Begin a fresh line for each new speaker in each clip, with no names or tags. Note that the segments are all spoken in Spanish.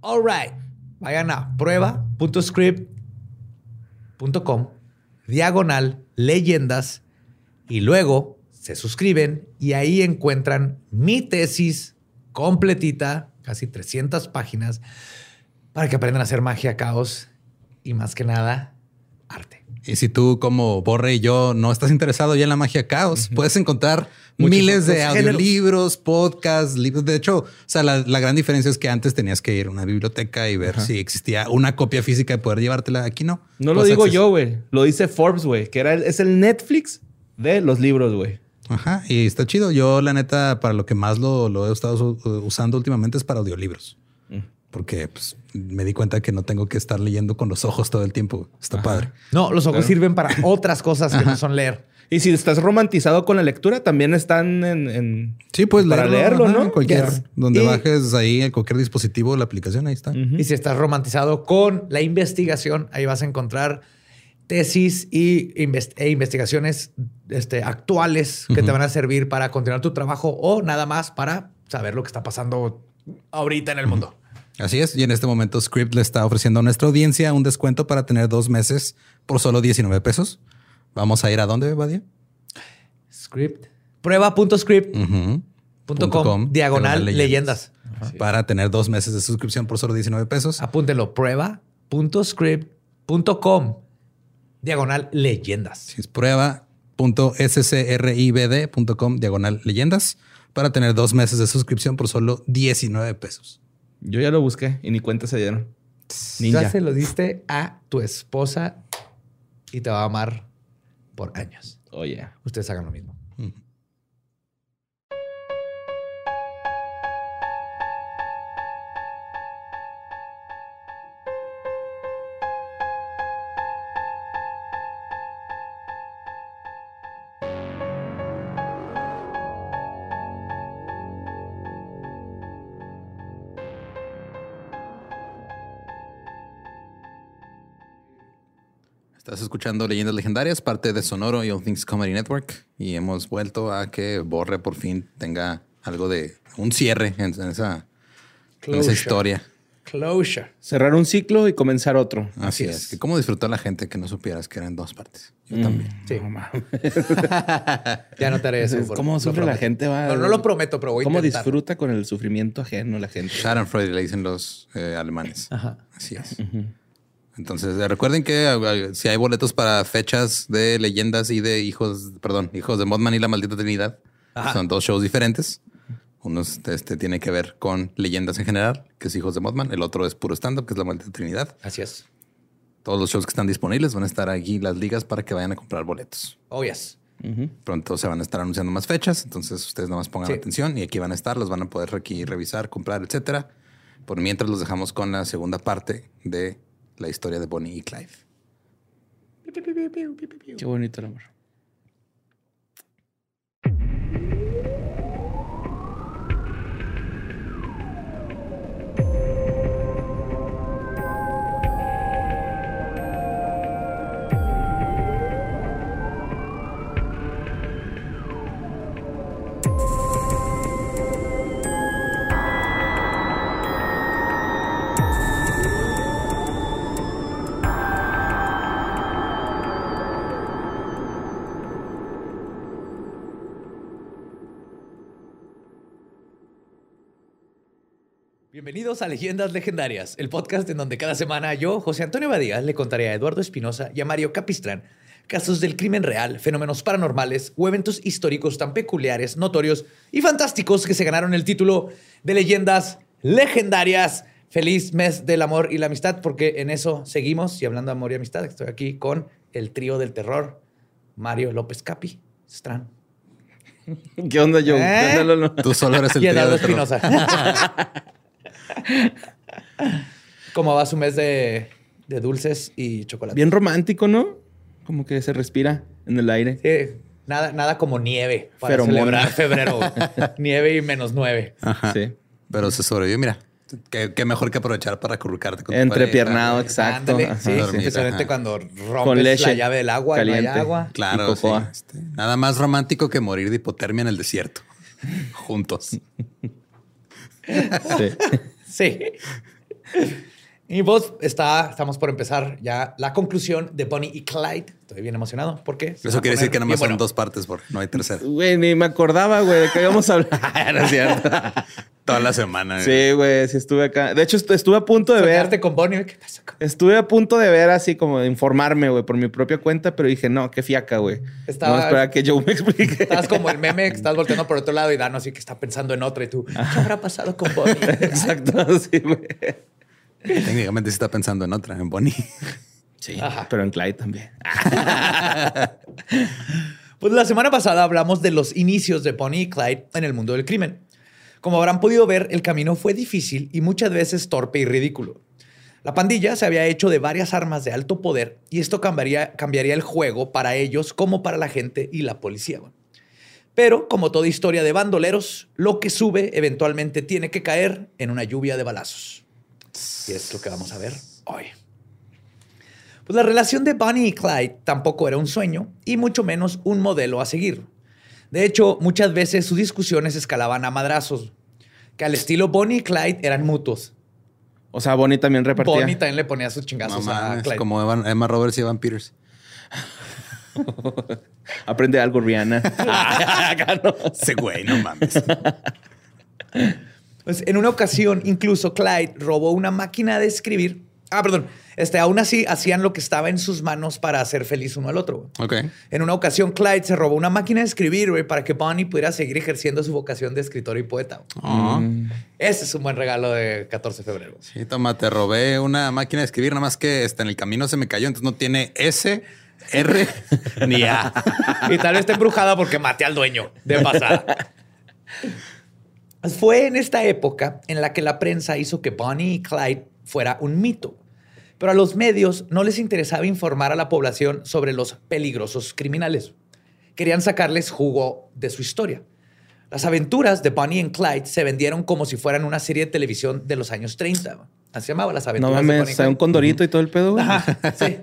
All right. Vayan a prueba.script.com, diagonal, leyendas, y luego se suscriben y ahí encuentran mi tesis completita, casi 300 páginas, para que aprendan a hacer magia, caos y más que nada, arte.
Y si tú, como Borre y yo, no estás interesado ya en la magia caos, puedes encontrar miles de audiolibros, podcasts, libros. De hecho, o sea, la, gran diferencia es que antes tenías que ir a una biblioteca y ver si existía una copia física y poder llevártela. Aquí no.
No lo digo yo, güey. Lo dice Forbes, güey, que era es el Netflix de los libros, güey.
Ajá, y está chido. Yo, la neta, para lo que más lo, lo he estado usando últimamente es para audiolibros porque pues, me di cuenta que no tengo que estar leyendo con los ojos todo el tiempo. Está padre.
No, los ojos sirven para otras cosas que no son leer.
Y si estás romantizado con la lectura, también están en.
sí, pues para leerlo, ¿no? Cualquier, donde bajes ahí en cualquier dispositivo la aplicación, ahí está.
Y si estás romantizado con la investigación, ahí vas a encontrar tesis y e investigaciones este, actuales que te van a servir para continuar tu trabajo o nada más para saber lo que está pasando ahorita en el mundo.
Así es. Y en este momento Script le está ofreciendo a nuestra audiencia un descuento para tener dos meses por solo 19 pesos. Vamos a ir a dónde, Badia?
Script. Prueba.script.com diagonal leyendas.
Para tener dos meses de suscripción por solo 19 pesos.
Apúntenlo. Prueba.script.com diagonal leyendas.
Es prueba.scribd.com diagonal leyendas para tener dos meses de suscripción por solo 19 pesos.
Yo ya lo busqué y ni cuenta se dieron.
Ya se lo diste a tu esposa y te va a amar por años.
Oye.
Ustedes hagan lo mismo.
Estás escuchando Leyendas Legendarias, parte de Sonoro y All Things Comedy Network. Y hemos vuelto a que Borre por fin tenga algo de un cierre en, esa, historia.
Closure.
Cerrar un ciclo y comenzar otro.
Así, es. ¿Cómo disfrutó la gente que no supieras que eran dos partes? Yo mm. también.
Sí. ya notaré eso.
¿Cómo sufre la gente?
no, lo prometo, pero voy
¿Cómo disfruta con el sufrimiento ajeno la gente?
Schadenfreude le dicen los eh, alemanes. Ajá. Así es. Entonces, eh, recuerden que eh, si hay boletos para fechas de leyendas y de hijos, perdón, hijos de Modman y la maldita Trinidad, son dos shows diferentes. Uno este, tiene que ver con leyendas en general, que es Hijos de Modman. El otro es puro stand-up, que es la maldita Trinidad.
Así es.
Todos los shows que están disponibles van a estar aquí las ligas para que vayan a comprar boletos.
Oh, yes.
Pronto se van a estar anunciando más fechas, entonces ustedes nada más pongan atención y aquí van a estar, los van a poder aquí revisar, comprar, etcétera. Por mientras los dejamos con la segunda parte de la historia de Bonnie y Clyde.
Qué bonito el amor.
Bienvenidos a Leyendas Legendarias, el podcast en donde cada semana yo, José Antonio Badía, le contaré a Eduardo Espinosa y a Mario Capistrán casos del crimen real, fenómenos paranormales o eventos históricos tan peculiares, notorios y fantásticos que se ganaron el título de Leyendas Legendarias. Feliz mes del amor y la amistad, porque en eso seguimos. Y hablando de amor y amistad, estoy aquí con el trío del terror, Mario López Capi, Strán.
¿Qué onda, yo?
¿Eh? Tú solo eres el
y Eduardo Espinosa. ¿Cómo va su mes de, dulces y chocolate?
Bien romántico, ¿no? Como que se respira en el aire.
Sí. Nada, nada como nieve para celebrar febrero. nieve y menos nueve.
Ajá. Sí. Pero se sobrevivió, mira. Qué, mejor que aprovechar para acurrucarte
con Entrepiernado, exacto.
sí, especialmente cuando rompes la llave del agua caliente. y no hay agua.
Claro, sí, este, nada más romántico que morir de hipotermia en el desierto. Juntos.
Sí. Sí. Y vos está, estamos por empezar ya la conclusión de Bonnie y Clyde. Estoy bien emocionado. ¿Por qué?
Eso quiere decir que nada más son dos partes porque no hay tercera.
Güey, ni me acordaba, güey, de que íbamos a hablar. no es cierto.
Toda la semana.
Sí, güey, sí estuve acá. De hecho, estuve a punto de ver.
con Bonnie. ¿Qué pasa
Estuve a punto de ver así como de informarme, güey, por mi propia cuenta, pero dije, no, qué fiaca, güey. Estaba... No, espera que yo me explique.
Estás como el meme que estás volteando por otro lado y Dano así que está pensando en otra y tú, ¿qué habrá pasado con Bonnie?
Exacto, sí, güey.
Técnicamente sí está pensando en otra, en Bonnie.
Sí, pero en Clyde también.
pues la semana pasada hablamos de los inicios de Bonnie y Clyde en el mundo del crimen. Como habrán podido ver, el camino fue difícil y muchas veces torpe y ridículo. La pandilla se había hecho de varias armas de alto poder y esto cambiaría, cambiaría el juego para ellos como para la gente y la policía. Pero, como toda historia de bandoleros, lo que sube eventualmente tiene que caer en una lluvia de balazos. Y es lo que vamos a ver hoy. Pues la relación de Bonnie y Clyde tampoco era un sueño y mucho menos un modelo a seguir. De hecho, muchas veces sus discusiones escalaban a madrazos, que al estilo Bonnie y Clyde eran mutuos.
O sea, Bonnie también repartía.
Bonnie también le ponía sus chingazos a Clyde.
Como Emma Roberts y Evan Peters.
Aprende algo, Rihanna.
Ese güey, no mames.
Pues en una ocasión, incluso Clyde robó una máquina de escribir. Ah, perdón. Este, aún así hacían lo que estaba en sus manos para hacer feliz uno al otro.
Ok.
En una ocasión, Clyde se robó una máquina de escribir, güey, para que Bonnie pudiera seguir ejerciendo su vocación de escritor y poeta. Ah. Ese es un buen regalo de 14 de febrero.
Sí, toma, te robé una máquina de escribir, nada más que este, en el camino se me cayó, entonces no tiene S, R ni A.
y tal vez esté embrujada porque maté al dueño de pasada. Fue en esta época en la que la prensa hizo que Bonnie y Clyde fuera un mito. Pero a los medios no les interesaba informar a la población sobre los peligrosos criminales. Querían sacarles jugo de su historia. Las aventuras de Bonnie y Clyde se vendieron como si fueran una serie de televisión de los años 30. Así se llamaba las aventuras.
No mames, un condorito y todo el pedo.
sí.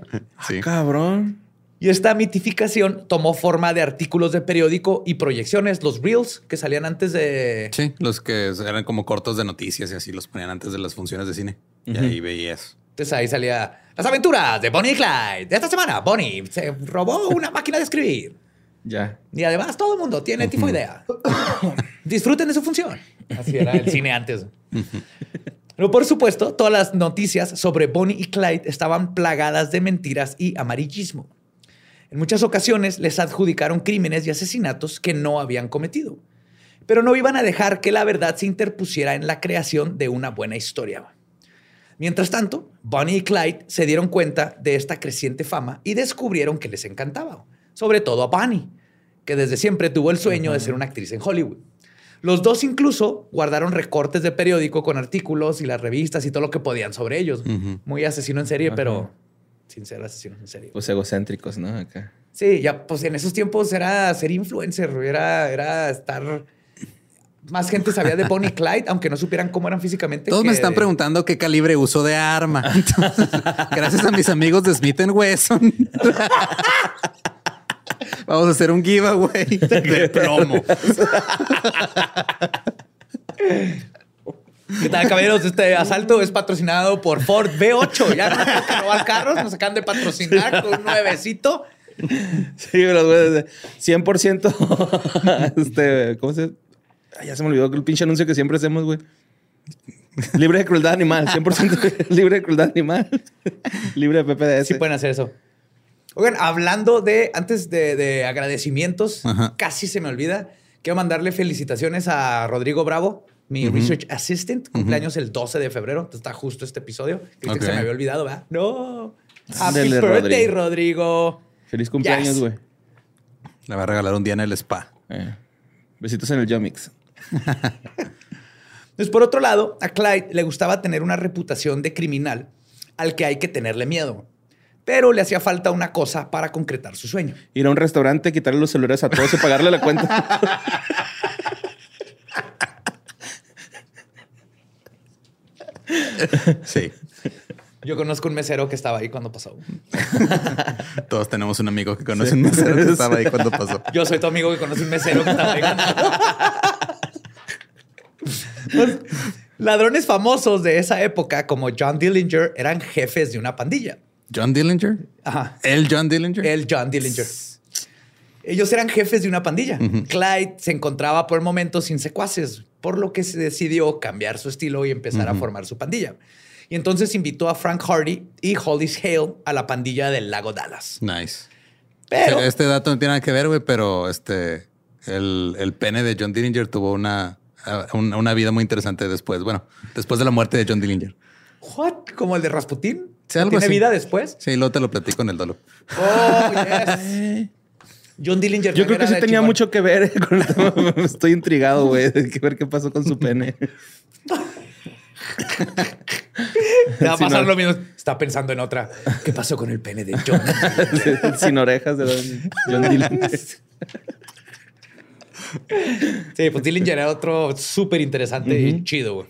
sí. cabrón.
Y esta mitificación tomó forma de artículos de periódico y proyecciones, los reels que salían antes de...
Sí, los que eran como cortos de noticias y así los ponían antes de las funciones de cine. Y ahí veías.
Entonces ahí salía las aventuras de Bonnie y Clyde. De esta semana, Bonnie se robó una máquina de escribir.
Ya.
Y además todo el mundo tiene tipo idea. Disfruten de su función. Así era el cine antes. Pero por supuesto, todas las noticias sobre Bonnie y Clyde estaban plagadas de mentiras y amarillismo. En muchas ocasiones les adjudicaron crímenes y asesinatos que no habían cometido, pero no iban a dejar que la verdad se interpusiera en la creación de una buena historia. Mientras tanto, Bonnie y Clyde se dieron cuenta de esta creciente fama y descubrieron que les encantaba, sobre todo a Bonnie, que desde siempre tuvo el sueño de ser una actriz en Hollywood. Los dos incluso guardaron recortes de periódico con artículos y las revistas y todo lo que podían sobre ellos. Muy asesino en serie, pero sin ser asesinos en serie.
Pues egocéntricos, ¿no? Acá.
Sí, ya, pues en esos tiempos era ser influencer, era, era estar. Más gente sabía de Bonnie Clyde, aunque no supieran cómo eran físicamente.
Todos me están preguntando qué calibre uso de arma. gracias a mis amigos de Smith Wesson. Vamos a hacer un giveaway de plomo.
¿Qué tal, caballeros? Este asalto es patrocinado por Ford V8. Ya no que robar carros, nos acaban de patrocinar con un nuevecito.
Sí, pero 100%. este, ¿Cómo se.? ya se me olvidó el pinche anuncio que siempre hacemos, güey. Libre de crueldad animal, 100% libre de crueldad animal. libre de PPDS.
Sí pueden hacer eso. Oigan, hablando de, antes de, agradecimientos, casi se me olvida. Quiero mandarle felicitaciones a Rodrigo Bravo mi research assistant, cumpleaños el 12 de febrero. Está justo este episodio. que se me había olvidado, ¿verdad? No. Happy birthday, Rodrigo.
Feliz cumpleaños, güey.
Le va a regalar un día en el spa.
Eh. Besitos en el Yomix.
pues por otro lado, a Clyde le gustaba tener una reputación de criminal al que hay que tenerle miedo. Pero le hacía falta una cosa para concretar su sueño.
Ir a un restaurante, quitarle los celulares a todos y pagarle la cuenta.
Sí.
Yo conozco un mesero que estaba ahí cuando pasó.
Todos tenemos un amigo que conoce un mesero que estaba ahí cuando pasó.
Yo soy tu amigo que conoce un mesero que estaba ahí. Pues, Ladrones famosos de esa época, como John Dillinger, eran jefes de una pandilla.
¿John Dillinger?
Ajá.
¿El John Dillinger?
El John Dillinger. Ellos eran jefes de una pandilla. Clyde se encontraba por el momento sin secuaces, por lo que se decidió cambiar su estilo y empezar a formar su pandilla. Y entonces invitó a Frank Hardy y Hollis Hale a la pandilla del lago Dallas.
Nice.
Pero
Este dato no tiene nada que ver, güey, pero este, el, el pene de John Dillinger tuvo una, una, una vida muy interesante después. Bueno, después de la muerte de John Dillinger.
¿what? ¿Como el de Rasputín?
Sí, algo
¿Tiene
así.
vida después?
Sí, luego te lo platico en el dolo.
Oh, yes. John Dillinger.
Yo creo que sí tenía mucho que ver con el. Estoy intrigado, güey, de que ver qué pasó con su pene.
Te va a pasar lo mismo. Está pensando en otra. ¿Qué pasó con el pene de John?
Sin orejas de Don John Dylan.
Sí, pues Dillinger era otro súper interesante y chido, güey.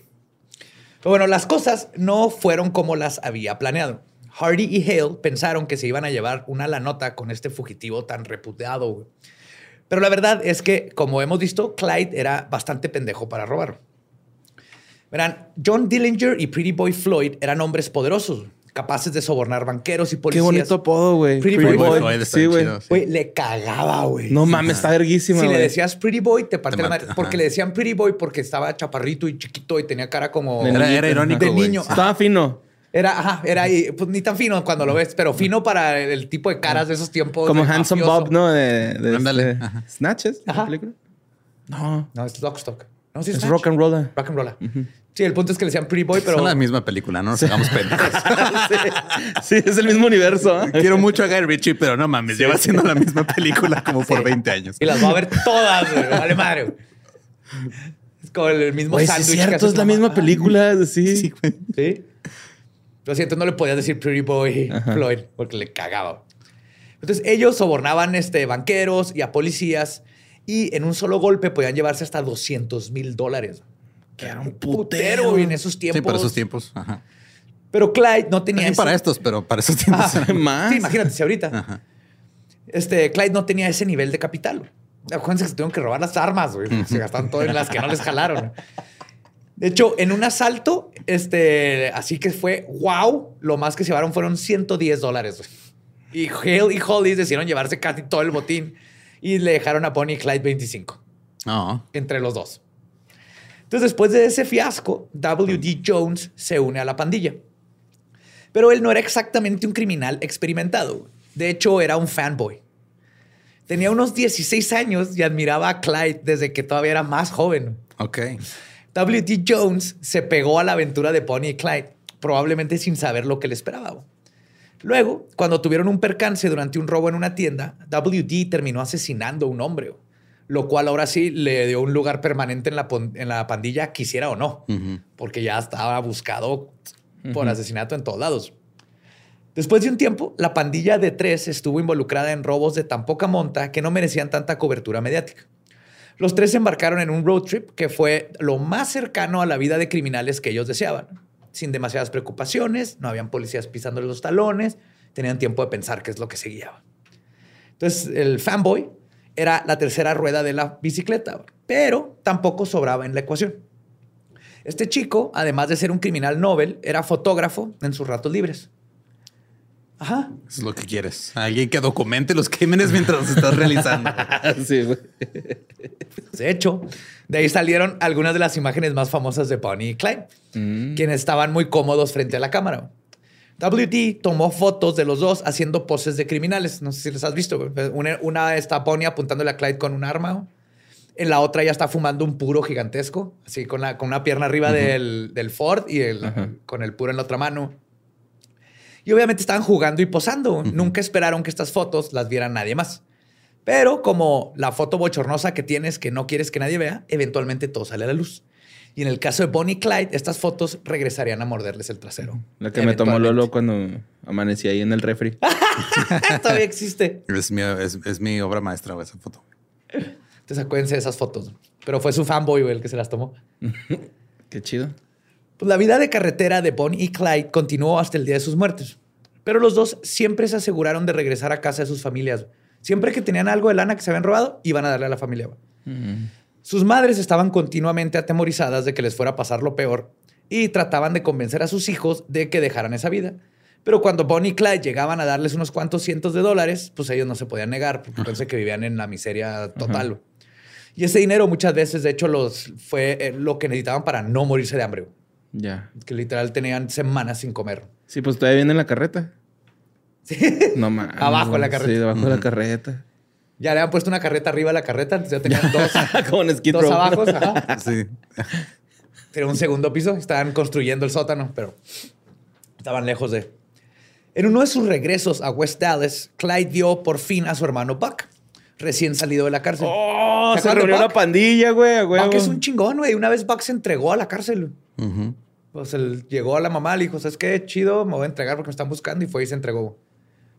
Pero bueno, las cosas no fueron como las había planeado. Hardy y Hale pensaron que se iban a llevar una la nota con este fugitivo tan reputado, güey. Pero la verdad es que, como hemos visto, Clyde era bastante pendejo para robar. Verán, John Dillinger y Pretty Boy Floyd eran hombres poderosos, capaces de sobornar banqueros y
Qué
policías.
bonito apodo, güey.
Pretty
Pretty
Boy.
Sí, güey.
Güey, le cagaba, güey.
No mames, está verguísima,
Si le decías Pretty Boy, te parte
Te
la madre. Porque
ajá.
le decían Pretty Boy porque estaba chaparrito y chiquito y tenía cara como...
De
Era, era irónico,
De niño.
Sí.
Estaba fino.
Era, ajá, era ahí, pues ni tan fino cuando lo ves, pero fino para el tipo de caras de esos tiempos.
Como Handsome
mafioso.
Bob, ¿no? De, de
Ándale,
este-
ajá.
¿Snatches? ¿La
Ajá.
película? No.
No, es Lockstock. No, sí,
Es
Snatch.
rock and roller.
Rock and roll. Sí, el punto es que le decían Pretty Boy, pero...
Son la misma película, no nos hagamos pendejos.
sí, es el mismo universo. ¿eh?
Quiero mucho a Guy Ritchie, pero no mames, lleva haciendo la misma película como por 20 años.
Y las va a ver todas, güey. Vale madre, güey. Es como el mismo
es
sándwich. que
cierto, es la
mamá.
misma película. Sí.
Sí, güey.
Sí. Lo siento, no le podías decir Pretty Boy Floyd porque le cagaba. Entonces, ellos sobornaban este, banqueros y a policías y en un solo golpe podían llevarse hasta 200 mil dólares.
Que era un
Putero en esos tiempos.
Sí, para esos tiempos. Ajá.
Pero Clyde no tenía
También
ese-
para estos, pero para esos tiempos.
Ah,
Más.
Sí, imagínate si ahorita.
Ajá.
Este, Clyde no tenía ese nivel de capital. Acuérdense que se tuvieron que robar las armas, güey. Se gastaron todo en las que no les jalaron. De hecho, en un asalto, este, así que fue wow, lo más que se llevaron fueron 110 dólares. Y Hale y Hollis decidieron llevarse casi todo el botín y le dejaron a Bonnie y Clyde 25
No.
entre los dos. Entonces, después de ese fiasco, W.D. Jones se une a la pandilla. Pero él no era exactamente un criminal experimentado. De hecho, era un fanboy. Tenía unos 16 años y admiraba a Clyde desde que todavía era más joven.
Ok.
W.D. Jones se pegó a la aventura de Bonnie y Clyde, probablemente sin saber lo que le esperaba. Luego, cuando tuvieron un percance durante un robo en una tienda, W.D. terminó asesinando a un hombre, lo cual ahora sí le dio un lugar permanente en la, en la pandilla, quisiera o no, porque ya estaba buscado por asesinato en todos lados. Después de un tiempo, la pandilla de tres estuvo involucrada en robos de tan poca monta que no merecían tanta cobertura mediática. Los tres se embarcaron en un road trip que fue lo más cercano a la vida de criminales que ellos deseaban. Sin demasiadas preocupaciones, no habían policías pisándoles los talones, tenían tiempo de pensar qué es lo que se. Entonces, el fanboy era la tercera rueda de la bicicleta, pero tampoco sobraba en la ecuación. Este chico, además de ser un criminal Nobel, era fotógrafo en sus ratos libres. Ajá.
Eso es lo que quieres. Alguien que documente los crímenes mientras los estás realizando.
sí, güey.
De hecho, de ahí salieron algunas de las imágenes más famosas de Bonnie y Clyde, quienes estaban muy cómodos frente a la cámara. WD tomó fotos de los dos haciendo poses de criminales. No sé si les has visto. güey. Una, una está Bonnie apuntándole a Clyde con un arma. En la otra ya está fumando un puro gigantesco, así con, la, con una pierna arriba del, del Ford y el, con el puro en la otra mano. Y obviamente estaban jugando y posando. Nunca esperaron que estas fotos las viera nadie más. Pero como la foto bochornosa que tienes que no quieres que nadie vea, eventualmente todo sale a la luz. Y en el caso de Bonnie y Clyde, estas fotos regresarían a morderles el trasero.
La que me tomó. Lolo cuando amanecí ahí en el refri.
Todavía existe.
es, mi, es, es mi obra maestra, esa foto.
Entonces acuérdense de esas fotos. Pero fue su fanboy el que se las tomó.
Qué chido.
Pues la vida de carretera de Bonnie y Clyde continuó hasta el día de sus muertes. Pero los dos siempre se aseguraron de regresar a casa de sus familias. Siempre que tenían algo de lana que se habían robado, iban a darle a la familia. Sus madres estaban continuamente atemorizadas de que les fuera a pasar lo peor y trataban de convencer a sus hijos de que dejaran esa vida. Pero cuando Bonnie y Clyde llegaban a darles unos cuantos cientos de dólares, pues ellos no se podían negar, porque pensé que vivían en la miseria total. Y ese dinero muchas veces, de hecho, los, fue eh, lo que necesitaban para no morirse de hambre.
Ya.
Que literal tenían semanas sin comer.
Sí, pues todavía viene en la carreta. Sí. No mames.
Abajo de la carreta.
Sí, debajo de la carreta.
Ya le han puesto una carreta arriba de la carreta, entonces ya tenían dos.
Como en Skid
Dos abajo. Ajá.
Sí.
Tenía un segundo piso, estaban construyendo el sótano, pero estaban lejos de. En uno de sus regresos a West Dallas, Clyde vio por fin a su hermano Buck, recién salido de la cárcel.
Oh,
¿Se
reunió la pandilla, güey, a huevo.
Buck es un chingón, güey. Una vez Buck se entregó a la cárcel.
Ujú.
Pues él llegó a la mamá, le dijo, ¿sabes qué? Chido, me voy a entregar porque me están buscando. Y fue y se entregó.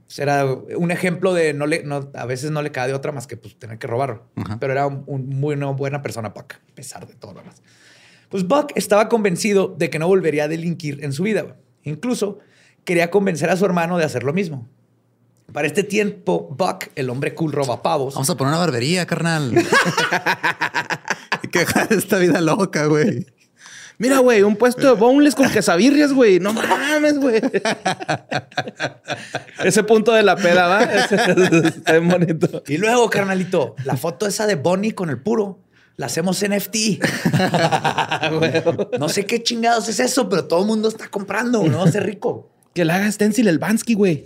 Pues era un ejemplo de no le, no, a veces no le cae de otra más que pues, tener que robarlo. Pero era un, un muy una buena persona, Buck, a pesar de todo lo demás. Pues Buck estaba convencido de que no volvería a delinquir en su vida. Incluso quería convencer a su hermano de hacer lo mismo. Para este tiempo, Buck, el hombre cool roba pavos,
Vamos a poner una barbería, carnal. Hay que dejar esta vida loca, güey.
Mira, güey, un puesto de boneless con quesabirrias, güey. No mames, güey. Ese punto de la peda, ¿va? Está bien bonito.
Y luego, carnalito, la foto esa de Bonnie con el puro, la hacemos NFT. no sé qué chingados es eso, pero todo el mundo está comprando, ¿no? Ser rico.
Que le haga stencil el Bansky, güey.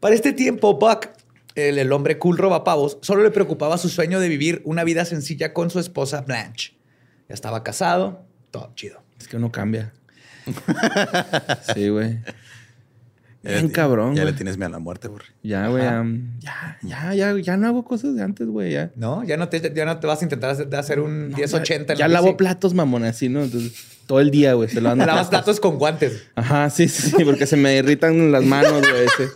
Para este tiempo, Buck, el, el hombre cool robapavos, solo le preocupaba su sueño de vivir una vida sencilla con su esposa Blanche. Ya estaba casado, todo chido.
Es que uno cambia. Sí, güey.
Ya
Bien cabrón,
Ya le tienes miedo a la muerte, güey.
Ya, güey. Ya, ya, ya, ya no hago cosas de antes, güey. Ya.
¿No? Ya no te, ya no te vas a intentar hacer, hacer un 1080. en
Ya
la
lavo platos, mamón, así, ¿no? Entonces, todo el día, güey, se lavando
Lavas
platos.
con guantes.
Ajá, sí, sí, sí, porque se me irritan las manos, güey. sí.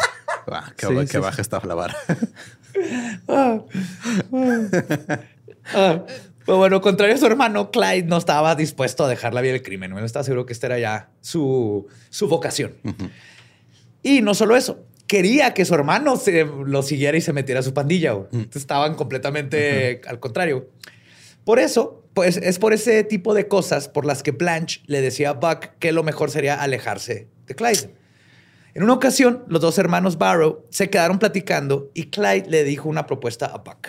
Ah, que,
Sí,
que
sí, sí.
baja esta la vara.
Ah, Pero bueno, contrario a su hermano, Clyde no estaba dispuesto a dejar la vida del crimen. No estaba seguro que esta era ya su, su vocación. Y no solo eso, quería que su hermano se lo siguiera y se metiera a su pandilla. Entonces, Estaban completamente al contrario. Por eso, pues es por ese tipo de cosas por las que Blanche le decía a Buck que lo mejor sería alejarse de Clyde. En una ocasión, los dos hermanos Barrow se quedaron platicando y Clyde le dijo una propuesta a Buck.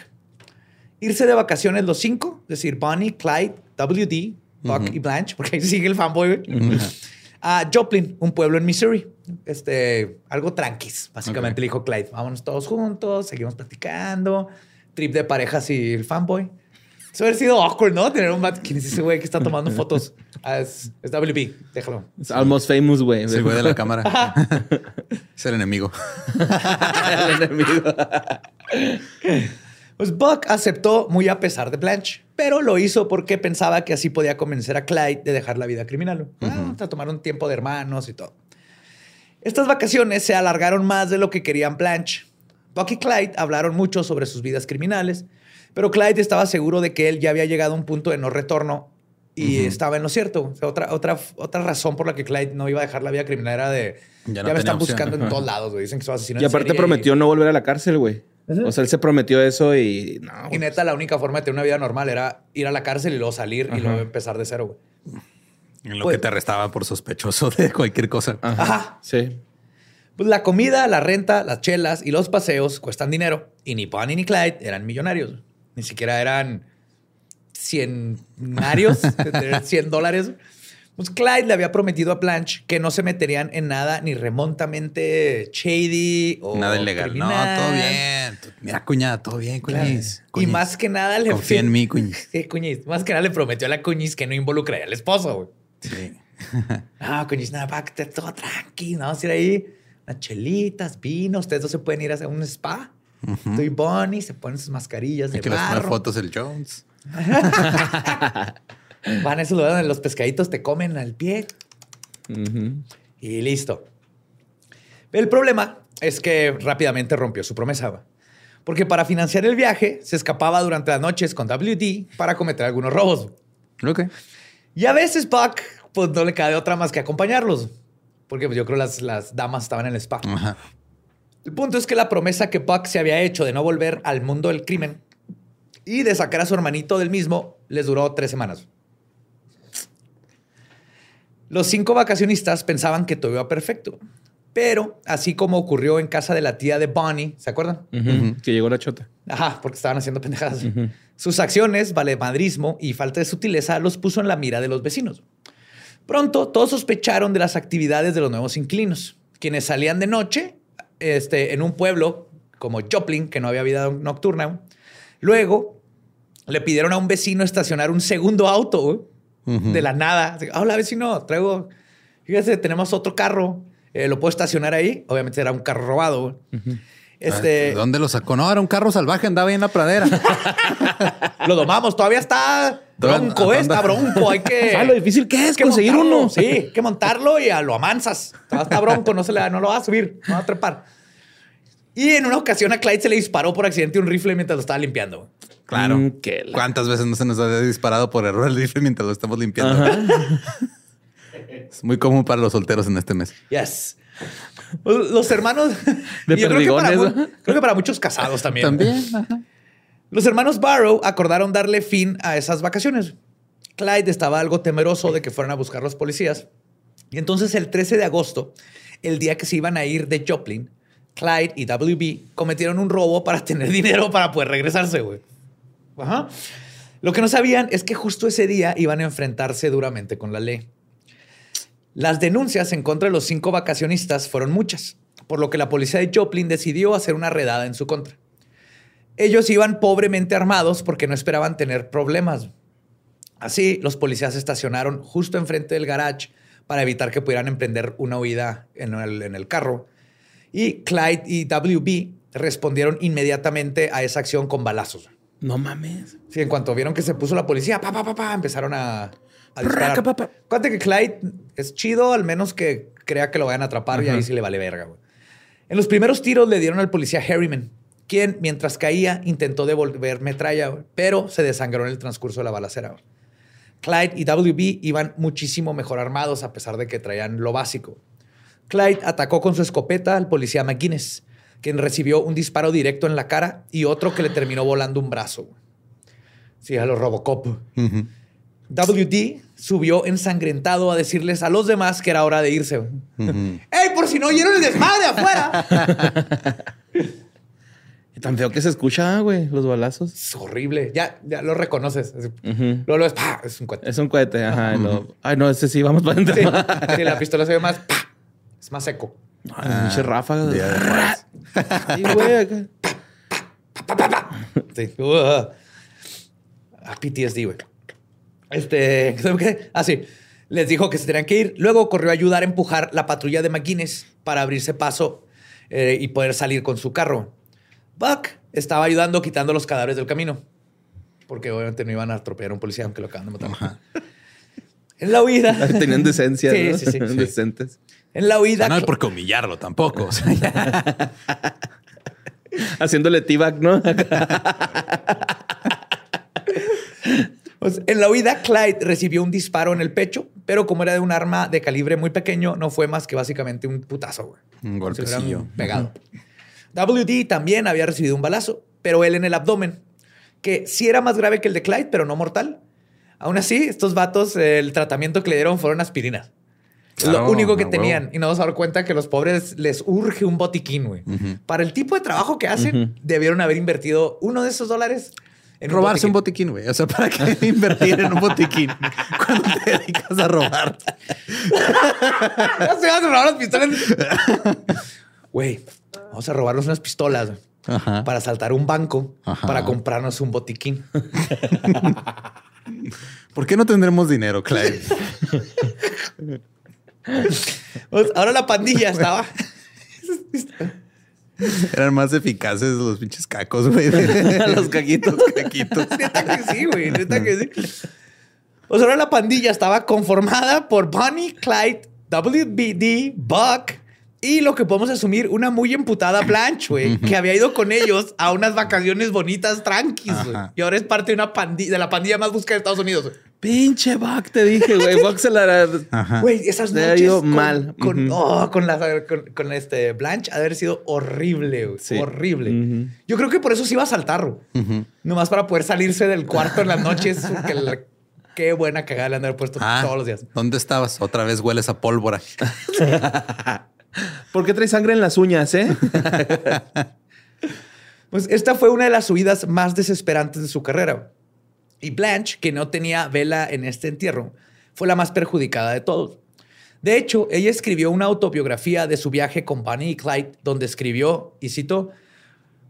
Irse de vacaciones los cinco, es decir, Bonnie, Clyde, WD, Buck y Blanche, porque ahí sigue el fanboy, güey, a Joplin, un pueblo en Missouri. Este, algo tranquis, básicamente
Ok.
le dijo Clyde. Vámonos todos juntos, seguimos platicando, trip de parejas y el fanboy. Eso hubiera sido awkward, ¿no? Tener un mat. ¿Quién es ese güey que está tomando fotos? Ah, es, es WB, déjalo.
Es almost famous, güey.
Es el güey de la cámara. es el enemigo.
El enemigo.
Pues Buck aceptó muy a pesar de Blanche, pero lo hizo porque pensaba que así podía convencer a Clyde de dejar la vida criminal. Ah, a tomar un tiempo de hermanos y todo. Estas vacaciones se alargaron más de lo que querían Blanche. Buck y Clyde hablaron mucho sobre sus vidas criminales, pero Clyde estaba seguro de que él ya había llegado a un punto de no retorno y estaba en lo cierto. O sea, otra, otra, otra razón por la que Clyde no iba a dejar la vida criminal era de
Ya
me están
opción.
buscando en todos lados, güey. Dicen que soy asesino
Y aparte prometió no volver a la cárcel, güey. O sea, él se prometió eso y no.
Y neta, la única forma de tener una vida normal era ir a la cárcel y luego salir y luego empezar de cero, güey.
En lo
Pues-
que te arrestaba por sospechoso de cualquier cosa.
Ajá.
Ajá.
Sí.
Pues la comida, la renta, las chelas y los paseos cuestan dinero. Y ni Bonnie ni Clyde eran millonarios. Ni siquiera eran cienarios de tener 100 dólares. Pues Clyde le había prometido a Blanche que no se meterían en nada ni remontamente shady o
Nada ilegal.
criminal.
No, todo bien. Mira, cuñada, todo bien,
Claro.
cuñiz.
Y
Cuñiz.
más que nada le
Confía en mí, cuñiz.
Sí, cuñiz. Más que nada le prometió a la cuñiz que no involucraría al esposo, güey.
Sí.
Ah, coño, nada, va, que todo tranqui, ¿no? Vamos a ir ahí, unas chelitas, vino. Ustedes dos se pueden ir a hacer un spa. Tú y Bonnie se ponen sus mascarillas de
Hay que les tome
barro.
fotos el Jones.
Van a esos lugares donde los pescaditos te comen al pie y listo. El problema es que rápidamente rompió su promesa. Porque para financiar el viaje, se escapaba durante las noches con WD para cometer algunos robos.
Ok.
Y a veces Buck, pues no le cabe otra más que acompañarlos. Porque pues, yo creo las, las damas estaban en el spa.
Ajá.
El punto es que la promesa que Buck se había hecho de no volver al mundo del crimen y de sacar a su hermanito del mismo les duró tres semanas. Los cinco vacacionistas pensaban que todo iba perfecto. Pero, así como ocurrió en casa de la tía de Bonnie, ¿se acuerdan?
Que llegó la chota.
Ajá, porque estaban haciendo pendejadas. Sus acciones, valemadrismo y falta de sutileza los puso en la mira de los vecinos. Pronto, todos sospecharon de las actividades de los nuevos inquilinos, quienes salían de noche este, en un pueblo como Joplin, que no había vida nocturna. Luego, le pidieron a un vecino estacionar un segundo auto de la nada. Hola, vecino, traigo. Fíjese, tenemos otro carro. Eh, ¿Lo puedo estacionar ahí? Obviamente era un carro robado.
Este... Ah, ¿Dónde lo sacó? No, era un carro salvaje, andaba ahí en la pradera.
lo domamos, todavía está bronco, eh, está bronco. Hay que.
¿Sabes lo difícil que es conseguir uno?
Sí, hay que montarlo y a lo amansas. Está bronco, no, se le, no lo va a subir, no va a trepar. Y en una ocasión a Clyde se le disparó por accidente un rifle mientras lo estaba limpiando.
Claro. Mm, ¿Cuántas veces no se nos ha disparado por error el rifle mientras lo estamos limpiando? es muy común para los solteros en este mes.
Yes. Los hermanos. De yo creo que, para, creo que, para, muchos casados también.
También.
Los hermanos Barrow acordaron darle fin a esas vacaciones. Clyde estaba algo temeroso de que fueran a buscar los policías. Y entonces el 13 de agosto, el día que se iban a ir de Joplin, Clyde y WB cometieron un robo para tener dinero para poder regresarse, güey. Lo que no sabían es que justo ese día iban a enfrentarse duramente con la ley. Las denuncias en contra de los cinco vacacionistas fueron muchas, por lo que la policía de Joplin decidió hacer una redada en su contra. Ellos iban pobremente armados porque no esperaban tener problemas. Así, los policías estacionaron justo enfrente del garage para evitar que pudieran emprender una huida en el, carro. Y Clyde y WB respondieron inmediatamente a esa acción con balazos.
No mames.
Sí, en cuanto vieron que se puso la policía, pa, pa, pa, pa empezaron a, a disparar. Cuéntate que Clyde es chido, al menos que crea que lo vayan a atrapar y ahí sí le vale verga. En los primeros tiros le dieron al policía Harriman, quien mientras caía intentó devolver metralla, pero se desangró en el transcurso de la balacera. Clyde y WB iban muchísimo mejor armados a pesar de que traían lo básico. Clyde atacó con su escopeta al policía McGuinness, quien recibió un disparo directo en la cara y otro que le terminó volando un brazo. Sí, a los Robocop. WD subió ensangrentado a decirles a los demás que era hora de irse. ¡Ey, por si no oyeron el desmadre afuera!
Tan feo que se escucha, güey, los balazos.
Es horrible. Ya, ya lo reconoces. Luego lo ves, es un cohete.
Es un cohete, ajá. Ay, no, ese sí, vamos para adentro.
Sí, la pistola se ve más, es más seco.
Ay, ah, ráfaga. Ay, güey.
Sí. Uh, PTSD, güey. Este, ¿qué? Ah, sí. Les dijo que se tenían que ir. Luego corrió a ayudar a empujar la patrulla de McGuinness para abrirse paso eh, y poder salir con su carro. Buck estaba ayudando quitando los cadáveres del camino. Porque obviamente no iban a atropellar a un policía, aunque lo acaban de matar. En la huida.
Tenían decencia. Sí, sí, sí, Decentes.
En la huida.
no hay por qué humillarlo tampoco.
Haciéndole t-back, ¿no?
En la huida, Clyde recibió un disparo en el pecho, pero como era de un arma de calibre muy pequeño, no fue más que básicamente un putazo, güey.
Un golpecillo.
Pegado. WD también había recibido un balazo, pero él en el abdomen, que sí era más grave que el de Clyde, pero no mortal. Aún así, estos vatos, el tratamiento que le dieron fueron aspirinas. Es lo único que tenían. Y no nos dar cuenta que a los pobres les urge un botiquín, güey. Para el tipo de trabajo que hacen, debieron haber invertido uno de esos dólares
en robarse un botiquín, güey. O sea, ¿para qué invertir en un botiquín cuando te dedicas a robar?
no se vas a robar las pistolas. Güey, vamos a robarnos unas pistolas para saltar un banco para comprarnos un botiquín.
¿Por qué no tendremos dinero, Clyde?
Pues, ahora la pandilla estaba.
Eran más eficaces los pinches cacos, güey.
los caquitos.
caquitos. Neta que sí, güey. Neta que sí. O sea, ahora la pandilla estaba conformada por Bonnie, Clyde, WBD, Buck y lo que podemos asumir, una muy emputada Blanche, güey, que había ido con ellos a unas vacaciones bonitas, tranquis, güey. Y ahora es parte de una pandilla, de la pandilla más buscada de Estados Unidos.
Pinche Buck, te dije, güey. Buck se la.
Güey, esas noches.
ido mal.
Con, oh, con, la, con, este Blanche, ha haber sido horrible, güey. Horrible. Yo creo que por eso sí iba a saltar, güey. Nomás para poder salirse del cuarto en las noches. Qué buena cagada le han de haber puesto
Ah,
todos los días.
¿Dónde estabas? Otra vez hueles a pólvora.
¿Por qué trae sangre en las uñas, eh?
Pues esta fue una de las subidas más desesperantes de su carrera. Y Blanche, que no tenía vela en este entierro, fue la más perjudicada de todos. De hecho, ella escribió una autobiografía de su viaje con Bonnie y Clyde, donde escribió, y cito,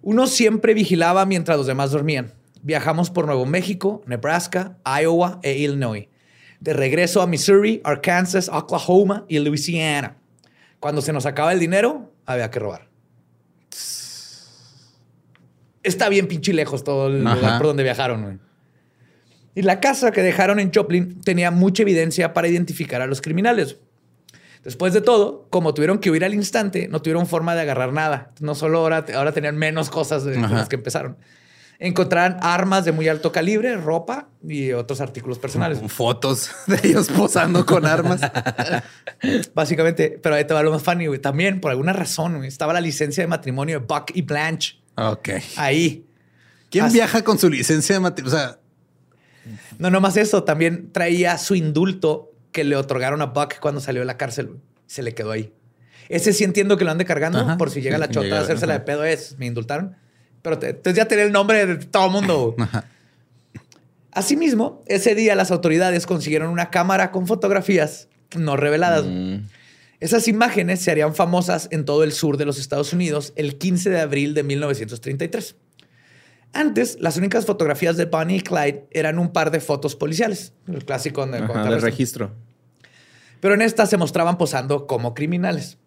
uno siempre vigilaba mientras los demás dormían. Viajamos por Nuevo México, Nebraska, Iowa e Illinois. De regreso a Missouri, Arkansas, Oklahoma y Louisiana. Cuando se nos acaba el dinero, había que robar. Está bien pinche lejos todo el
Ajá.
lugar por donde viajaron. güey. Y la casa que dejaron en Joplin tenía mucha evidencia para identificar a los criminales. Después de todo, como tuvieron que huir al instante, no tuvieron forma de agarrar nada. No solo ahora, ahora tenían menos cosas de las que empezaron. Encontraron armas de muy alto calibre, ropa y otros artículos personales.
Fotos de ellos posando con armas.
Básicamente, pero ahí te va lo más funny, güey. También, por alguna razón, güey, estaba la licencia de matrimonio de Buck y Blanche
Ok.
ahí.
¿Quién viaja con su licencia de matrimonio? O sea,
No, no más eso, también traía su indulto que le otorgaron a Buck cuando salió de la cárcel. güey. Se le quedó ahí. Ese sí entiendo que lo ande cargando
Ajá.
por si llega la chota
llega-
a hacerse la de
ajá.
pedo es, me indultaron. Pero te- entonces ya tenía el nombre de todo el mundo. Asimismo, ese día las autoridades consiguieron una cámara con fotografías no reveladas.
Mm.
Esas imágenes se harían famosas en todo el sur de los Estados Unidos el 15 de abril de 1933. Antes, las únicas fotografías de Bonnie y Clyde eran un par de fotos policiales, el clásico
Ajá, de registro.
Pero en estas se mostraban posando como criminales.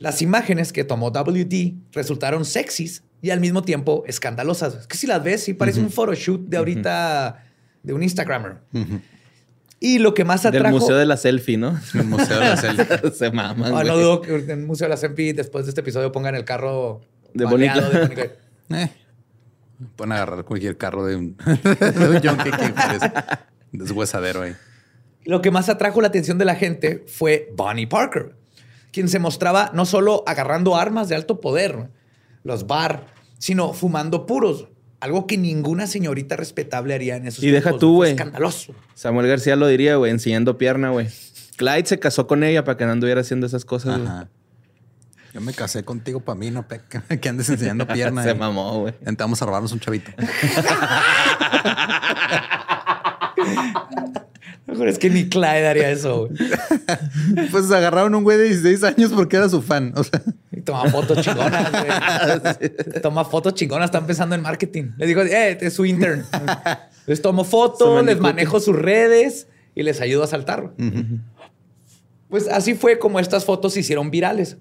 Las imágenes que tomó WD resultaron sexys y al mismo tiempo escandalosas. Es que si las ves, sí parece un photoshoot de ahorita de un Instagrammer. Y lo que más
Del
atrajo...
Museo de la Selfie, ¿no?
el Museo de la Selfie.
Se maman.
Ah, no dudo que en el Museo de la Sempi después de este episodio pongan el carro
De
Clyde.
Eh, pueden agarrar cualquier carro de un, de un junkie que deshuesadero ahí.
Lo que más atrajo la atención de la gente fue Bonnie Parker, quien se mostraba no solo agarrando armas de alto poder, los bar, sino fumando puros. Algo que ninguna señorita respetable haría en esos
Y deja
tiempos.
tú, güey.
Escandaloso.
Samuel García lo diría, güey, enseñando pierna, güey. Clyde se casó con ella para que no anduviera haciendo esas cosas, güey.
Ajá. Yo me casé contigo para mí, no pe- que andes enseñando pierna.
Se
y-
mamó, güey.
Intentamos a robarnos un chavito.
Mejor es que ni Clyde haría eso. güey.
Pues agarraron un güey de 16 años porque era su fan. O sea,
toma fotos chingonas, güey. Toma fotos chingonas, están pensando en marketing. Le digo, eh, es su intern. Les tomo fotos, les manejo sus redes y les ayudo a saltar. Pues así fue como estas fotos se hicieron virales.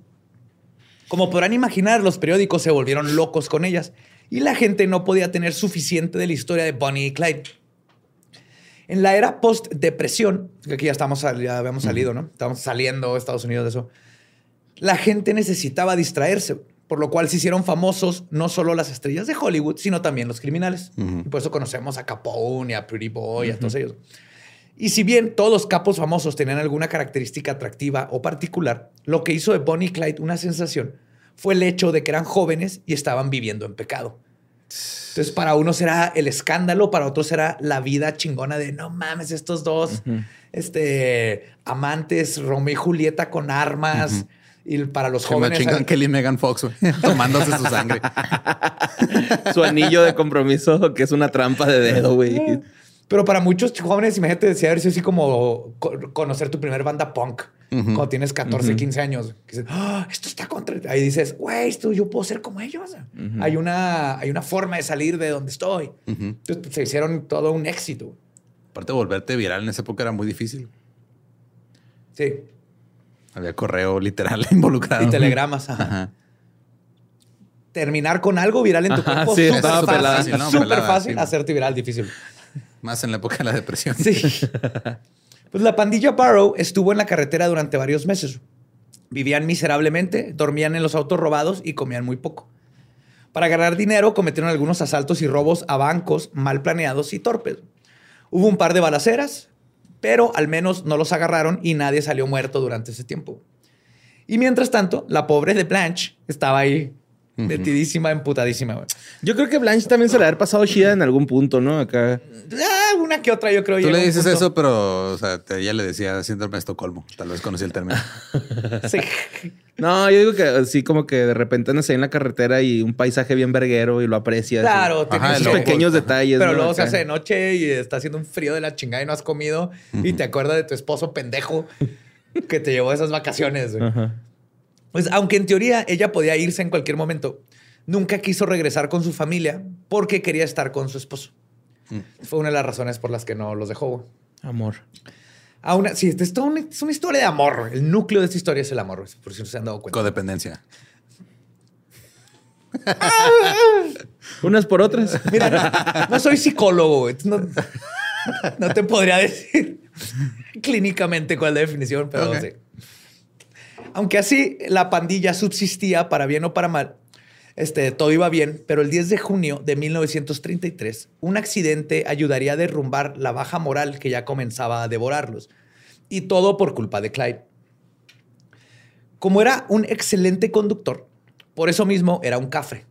Como podrán imaginar, los periódicos se volvieron locos con ellas y la gente no podía tener suficiente de la historia de Bonnie y Clyde. En la era post-depresión, que aquí ya estamos, ya habíamos salido, ¿no? Estamos saliendo de Estados Unidos de eso. La gente necesitaba distraerse, por lo cual se hicieron famosos no solo las estrellas de Hollywood, sino también los criminales. Y por eso conocemos a Capone, a Pretty Boy, a todos ellos. Y si bien todos los capos famosos tenían alguna característica atractiva o particular, lo que hizo de Bonnie y Clyde una sensación fue el hecho de que eran jóvenes y estaban viviendo en pecado. Entonces, para unos era el escándalo, para otros era la vida chingona de no mames, estos dos este, amantes, Romeo y Julieta con armas. Y para los
se me
jóvenes.
chingan Kelly Megan Fox, güey, tomándose su sangre.
Su anillo de compromiso, que es una trampa de dedo, güey.
Pero para muchos jóvenes, imagínate, decía haber sido así como co- conocer tu primer banda punk cuando tienes 14, 15 años. Que dices, "Ah, esto está contra. Ahí dices, güey, esto yo puedo ser como ellos. hay, una, hay una forma de salir de donde estoy. Entonces pues, se hicieron todo un éxito.
Aparte, volverte viral en esa época era muy difícil.
Sí.
Había correo literal involucrado.
Y telegramas. ajá.
Ajá.
Terminar con algo viral en tu
Ajá,
cuerpo.
sí,
súper
estaba
fácil.
no,
súper
pelada,
fácil.
sí.
Hacerte viral, difícil.
Más en la época de la depresión.
Sí. Pues la pandilla Barrow estuvo en la carretera durante varios meses. Vivían miserablemente, dormían en los autos robados y comían muy poco. Para ganar dinero cometieron algunos asaltos y robos a bancos mal planeados y torpes. Hubo un par de balaceras, pero al menos no los agarraron y nadie salió muerto durante ese tiempo. Y mientras tanto, la pobre de Blanche estaba ahí Metidísima, emputadísima, güey.
Yo creo que Blanche también se le ha pasado chida en algún punto, ¿no? Acá.
Ah, una que otra, yo creo.
Tú le dices eso, pero o sea, ella le decía síndrome de Estocolmo. Tal vez conocí el término.
sí. No, yo digo que así como que de repente andas ahí en la carretera y un paisaje bien verguero y lo aprecias.
Claro,
tiene esos pequeños detalles.
Pero luego se hace de noche y está haciendo un frío de la chingada y no has comido y te acuerdas de tu esposo pendejo que te llevó a esas vacaciones. Pues aunque en teoría ella podía irse en cualquier momento, nunca quiso regresar con su familia porque quería estar con su esposo. Mm. Fue una de las razones por las que no los dejó.
Amor.
Aún sí, es, es una historia de amor. El núcleo de esta historia es el amor, por si no se han dado cuenta.
Codependencia.
Unas por otras.
Mira, no, soy psicólogo. No, no, te podría decir clínicamente cuál es la definición, pero sí. Aunque así la pandilla subsistía para bien o para mal, este, todo iba bien, pero el 10 de junio de 1933, un accidente ayudaría a derrumbar la baja moral que ya comenzaba a devorarlos. Y todo por culpa de Clyde. Como era un excelente conductor, por eso mismo era un cafre.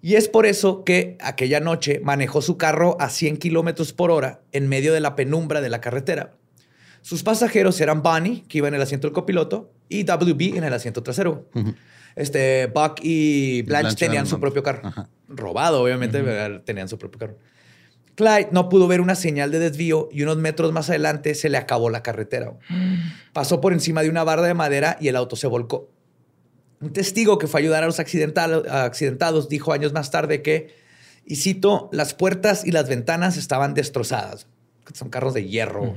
Y es por eso que aquella noche manejó su carro a 100 kilómetros por hora en medio de la penumbra de la carretera. Sus pasajeros eran Bunny, que iba en el asiento del copiloto, y WB en el asiento trasero. Este, Buck y Blanche, tenían su propio carro. Robado, obviamente, tenían su propio carro. Clyde no pudo ver una señal de desvío y unos metros más adelante se le acabó la carretera. Pasó por encima de una barra de madera y el auto se volcó. Un testigo que fue a ayudar a los accidentados dijo años más tarde que, y cito, las puertas y las ventanas estaban destrozadas. Son carros de hierro.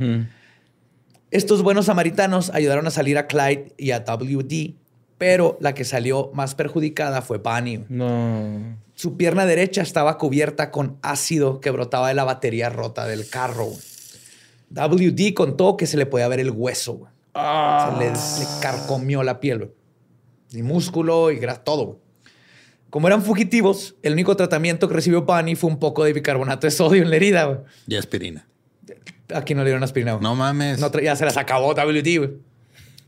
Estos buenos samaritanos ayudaron a salir a Clyde y a WD, pero la que salió más perjudicada fue Bunny.
No.
Su pierna derecha estaba cubierta con ácido que brotaba de la batería rota del carro. WD contó que se le podía ver el hueso. Se le, carcomió la piel. Y músculo y todo. Como eran fugitivos, el único tratamiento que recibió Bunny fue un poco de bicarbonato de sodio en la herida.
Y aspirina.
Aquí no le dieron aspirina.
No mames.
ya se las acabó WD, güey.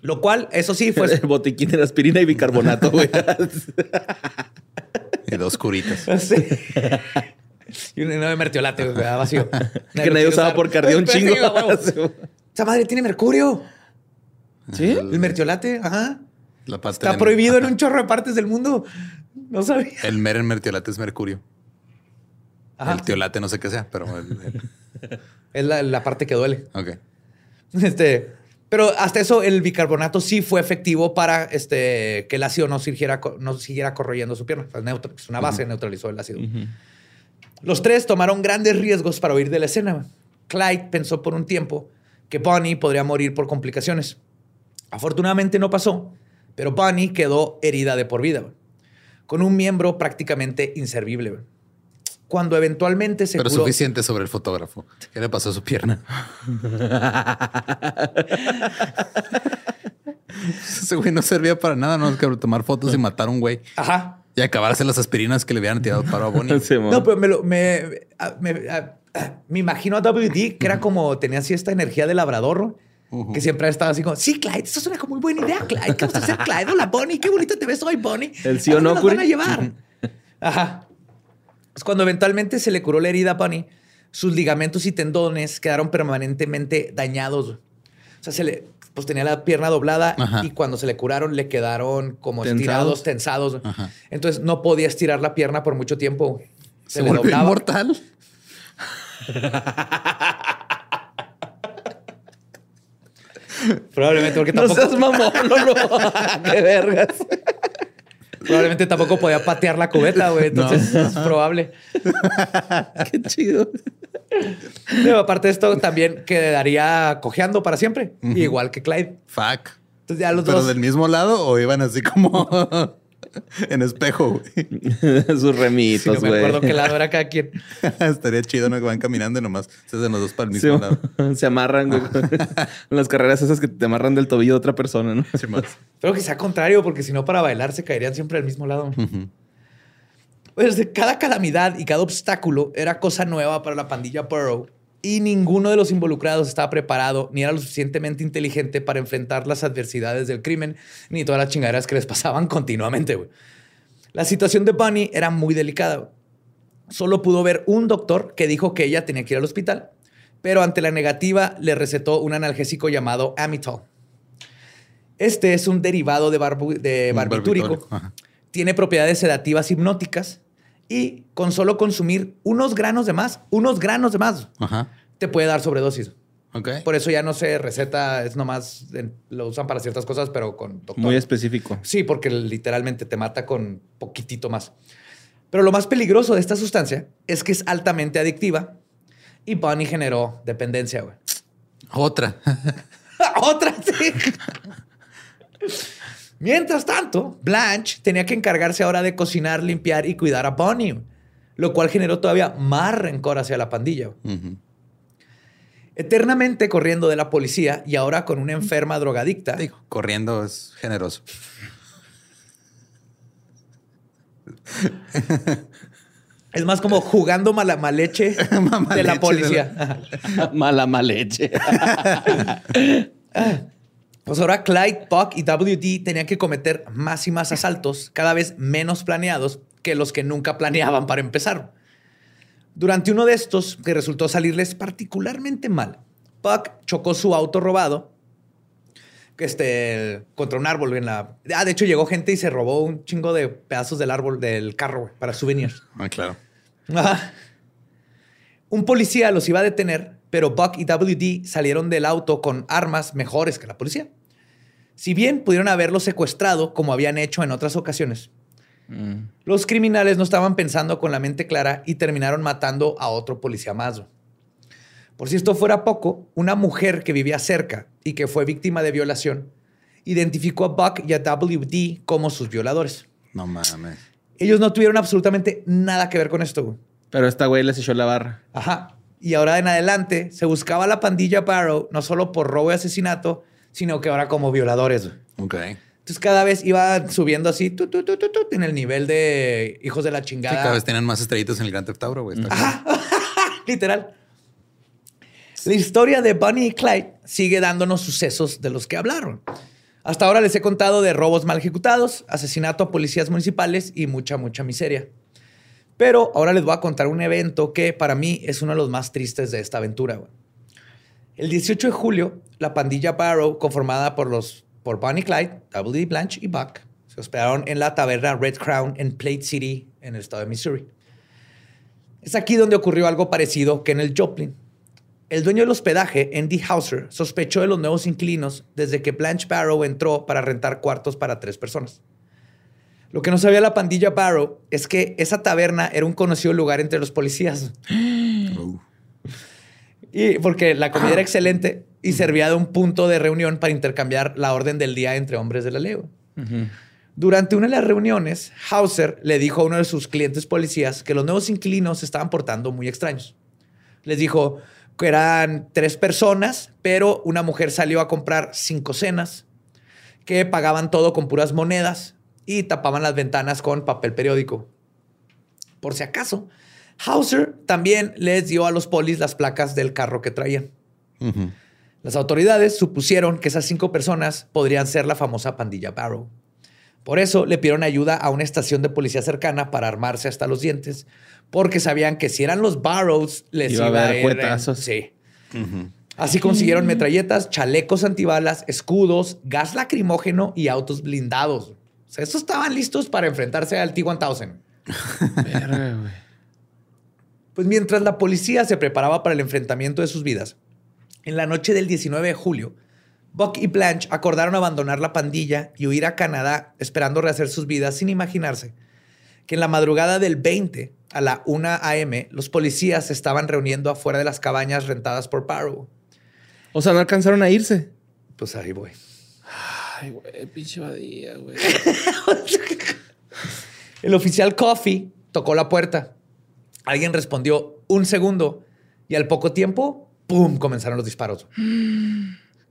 Lo cual, eso sí, fue.
El botiquín de aspirina y bicarbonato, güey.
y dos curitas.
Sí. Y uno de mertiolate, güey, vacío.
que nadie usaba por cardio un chingo.
Esa madre tiene mercurio.
¿Sí?
El mertiolate, ajá.
La
Está prohibido en un chorro de partes del mundo. No sabía.
El mer en mertiolate es mercurio. Ajá. El tiolate no sé qué sea, pero...
Es la, parte que duele.
Ok.
Este, pero hasta eso, el bicarbonato sí fue efectivo para este, que el ácido no siguiera, no siguiera corroyendo su pierna. Es una base, neutralizó el ácido. Los tres tomaron grandes riesgos para huir de la escena. Clyde pensó por un tiempo que Bonnie podría morir por complicaciones. Afortunadamente no pasó, pero Bonnie quedó herida de por vida, con un miembro prácticamente inservible cuando eventualmente se
Pero suficiente sobre el fotógrafo. ¿Qué le pasó a su pierna? Ese güey no servía para nada, no que tomar fotos y matar a un güey.
Ajá.
Y acabarse las aspirinas que le habían tirado para a Bonnie.
no, pero me, lo, me, me, imagino a WD que era como tenía así esta energía de labrador. Que siempre ha estado así como, sí, Clyde, eso suena como muy buena idea, Clyde. ¿Qué vas a hacer, Clyde? Hola, Bonnie, qué bonito te ves hoy, Bonnie.
El sí o no,
van a llevar. Ajá cuando eventualmente se le curó la herida a Bunny, sus ligamentos y tendones quedaron permanentemente dañados. O sea, se le, pues tenía la pierna doblada y cuando se le curaron le quedaron como estirados, tensados. Entonces no podía estirar la pierna por mucho tiempo.
Se, le doblaba. inmortal.
Probablemente porque tampoco.
No seas mamón, no, no. Qué vergas.
Probablemente tampoco podía patear la cubeta, güey. Entonces es probable.
Qué chido.
Pero aparte de esto, también quedaría cojeando para siempre. Igual que Clyde.
Fuck. Entonces ya los ¿Pero del mismo lado o iban así como en espejo,
güey? Sus remitos, güey. Sí, no
me acuerdo qué lado era cada quien.
Estaría chido, ¿no? Que van caminando y nomás se hacen los dos para el mismo lado.
Se amarran, güey. en las carreras esas que te amarran del tobillo de otra persona, ¿no? Sí,
más. Pero que sea contrario, porque si no, para bailar se caerían siempre al mismo lado. Pues cada calamidad y cada obstáculo era cosa nueva para la pandilla Burrow y ninguno de los involucrados estaba preparado ni era lo suficientemente inteligente para enfrentar las adversidades del crimen ni todas las chingaderas que les pasaban continuamente. La situación de Bunny era muy delicada. Solo pudo ver un doctor que dijo que ella tenía que ir al hospital, pero ante la negativa le recetó un analgésico llamado Amitol. Este es un derivado de, barbitúrico. Tiene propiedades sedativas hipnóticas y con solo consumir unos granos de más, unos granos de más, te puede dar sobredosis. Por eso ya no se receta, es nomás, lo usan para ciertas cosas, pero con
doctor. Muy específico.
Sí, porque literalmente te mata con poquitito más. Pero lo más peligroso de esta sustancia es que es altamente adictiva y Bunny generó dependencia, güey.
Otra.
Otra, sí. Mientras tanto, Blanche tenía que encargarse ahora de cocinar, limpiar y cuidar a Bonnie, lo cual generó todavía más rencor hacia la pandilla. Eternamente corriendo de la policía y ahora con una enferma drogadicta.
corriendo es generoso.
Es más como jugando mala maleche de la policía.
mala maleche.
Pues ahora Clyde, Buck y WD tenían que cometer más y más asaltos, cada vez menos planeados que los que nunca planeaban para empezar. Durante uno de estos, que resultó salirles particularmente mal, Buck chocó su auto robado este, contra un árbol en la... Ah, de hecho llegó gente y se robó un chingo de pedazos del árbol del carro para souvenirs.
Ah, claro.
Un policía los iba a detener, pero Buck y WD salieron del auto con armas mejores que la policía. Si bien pudieron haberlo secuestrado como habían hecho en otras ocasiones, mm. los criminales no estaban pensando con la mente clara y terminaron matando a otro policía más. Por si esto fuera poco, una mujer que vivía cerca y que fue víctima de violación identificó a Buck y a WD como sus violadores.
No mames.
Ellos no tuvieron absolutamente nada que ver con esto.
Pero esta güey les echó la barra.
Ajá. Y ahora en adelante se buscaba la pandilla Barrow no solo por robo y asesinato, sino que ahora como violadores.
Ok.
Entonces cada vez iba subiendo así tu, tu, tu, en el nivel de hijos de la chingada.
cada vez tenían más estrellitos en el Gran Theft Auto, güey.
Literal. La historia de Bunny y Clyde sigue dándonos sucesos de los que hablaron. Hasta ahora les he contado de robos mal ejecutados, asesinato a policías municipales y mucha, mucha miseria. Pero ahora les voy a contar un evento que para mí es uno de los más tristes de esta aventura. El 18 de julio, la pandilla Barrow, conformada por los por Bonnie Clyde, W.D. Blanche y Buck, se hospedaron en la taberna Red Crown en Plate City, en el estado de Missouri. Es aquí donde ocurrió algo parecido que en el Joplin. El dueño del hospedaje, Andy Hauser, sospechó de los nuevos inquilinos desde que Blanche Barrow entró para rentar cuartos para tres personas. Lo que no sabía la pandilla Barrow es que esa taberna era un conocido lugar entre los policías. Oh. Y porque la comida era excelente y servía de un punto de reunión para intercambiar la orden del día entre hombres de la ley. Durante una de las reuniones, Hauser le dijo a uno de sus clientes policías que los nuevos inquilinos se estaban portando muy extraños. Les dijo que eran tres personas, pero una mujer salió a comprar cinco cenas, que pagaban todo con puras monedas y tapaban las ventanas con papel periódico. Por si acaso, Hauser también les dio a los polis las placas del carro que traían. Las autoridades supusieron que esas cinco personas podrían ser la famosa pandilla Barrow. Por eso le pidieron ayuda a una estación de policía cercana para armarse hasta los dientes, porque sabían que si eran los Barrows, les iba, a dar cuetazos. Sí. Así consiguieron metralletas, chalecos antibalas, escudos, gas lacrimógeno y autos blindados. O sea, estos estaban listos para enfrentarse al T-1000. Pues mientras la policía se preparaba para el enfrentamiento de sus vidas, en la noche del 19 de julio, Buck y Blanche acordaron abandonar la pandilla y huir a Canadá esperando rehacer sus vidas sin imaginarse que en la madrugada del 20 a la 1 a.m. los policías se estaban reuniendo afuera de las cabañas rentadas por Barrow.
O sea, no alcanzaron a irse.
Pues ahí voy.
Ay, güey, pinche vadía, güey.
El oficial Coffee tocó la puerta Alguien respondió un segundo y al poco tiempo, ¡pum!, comenzaron los disparos.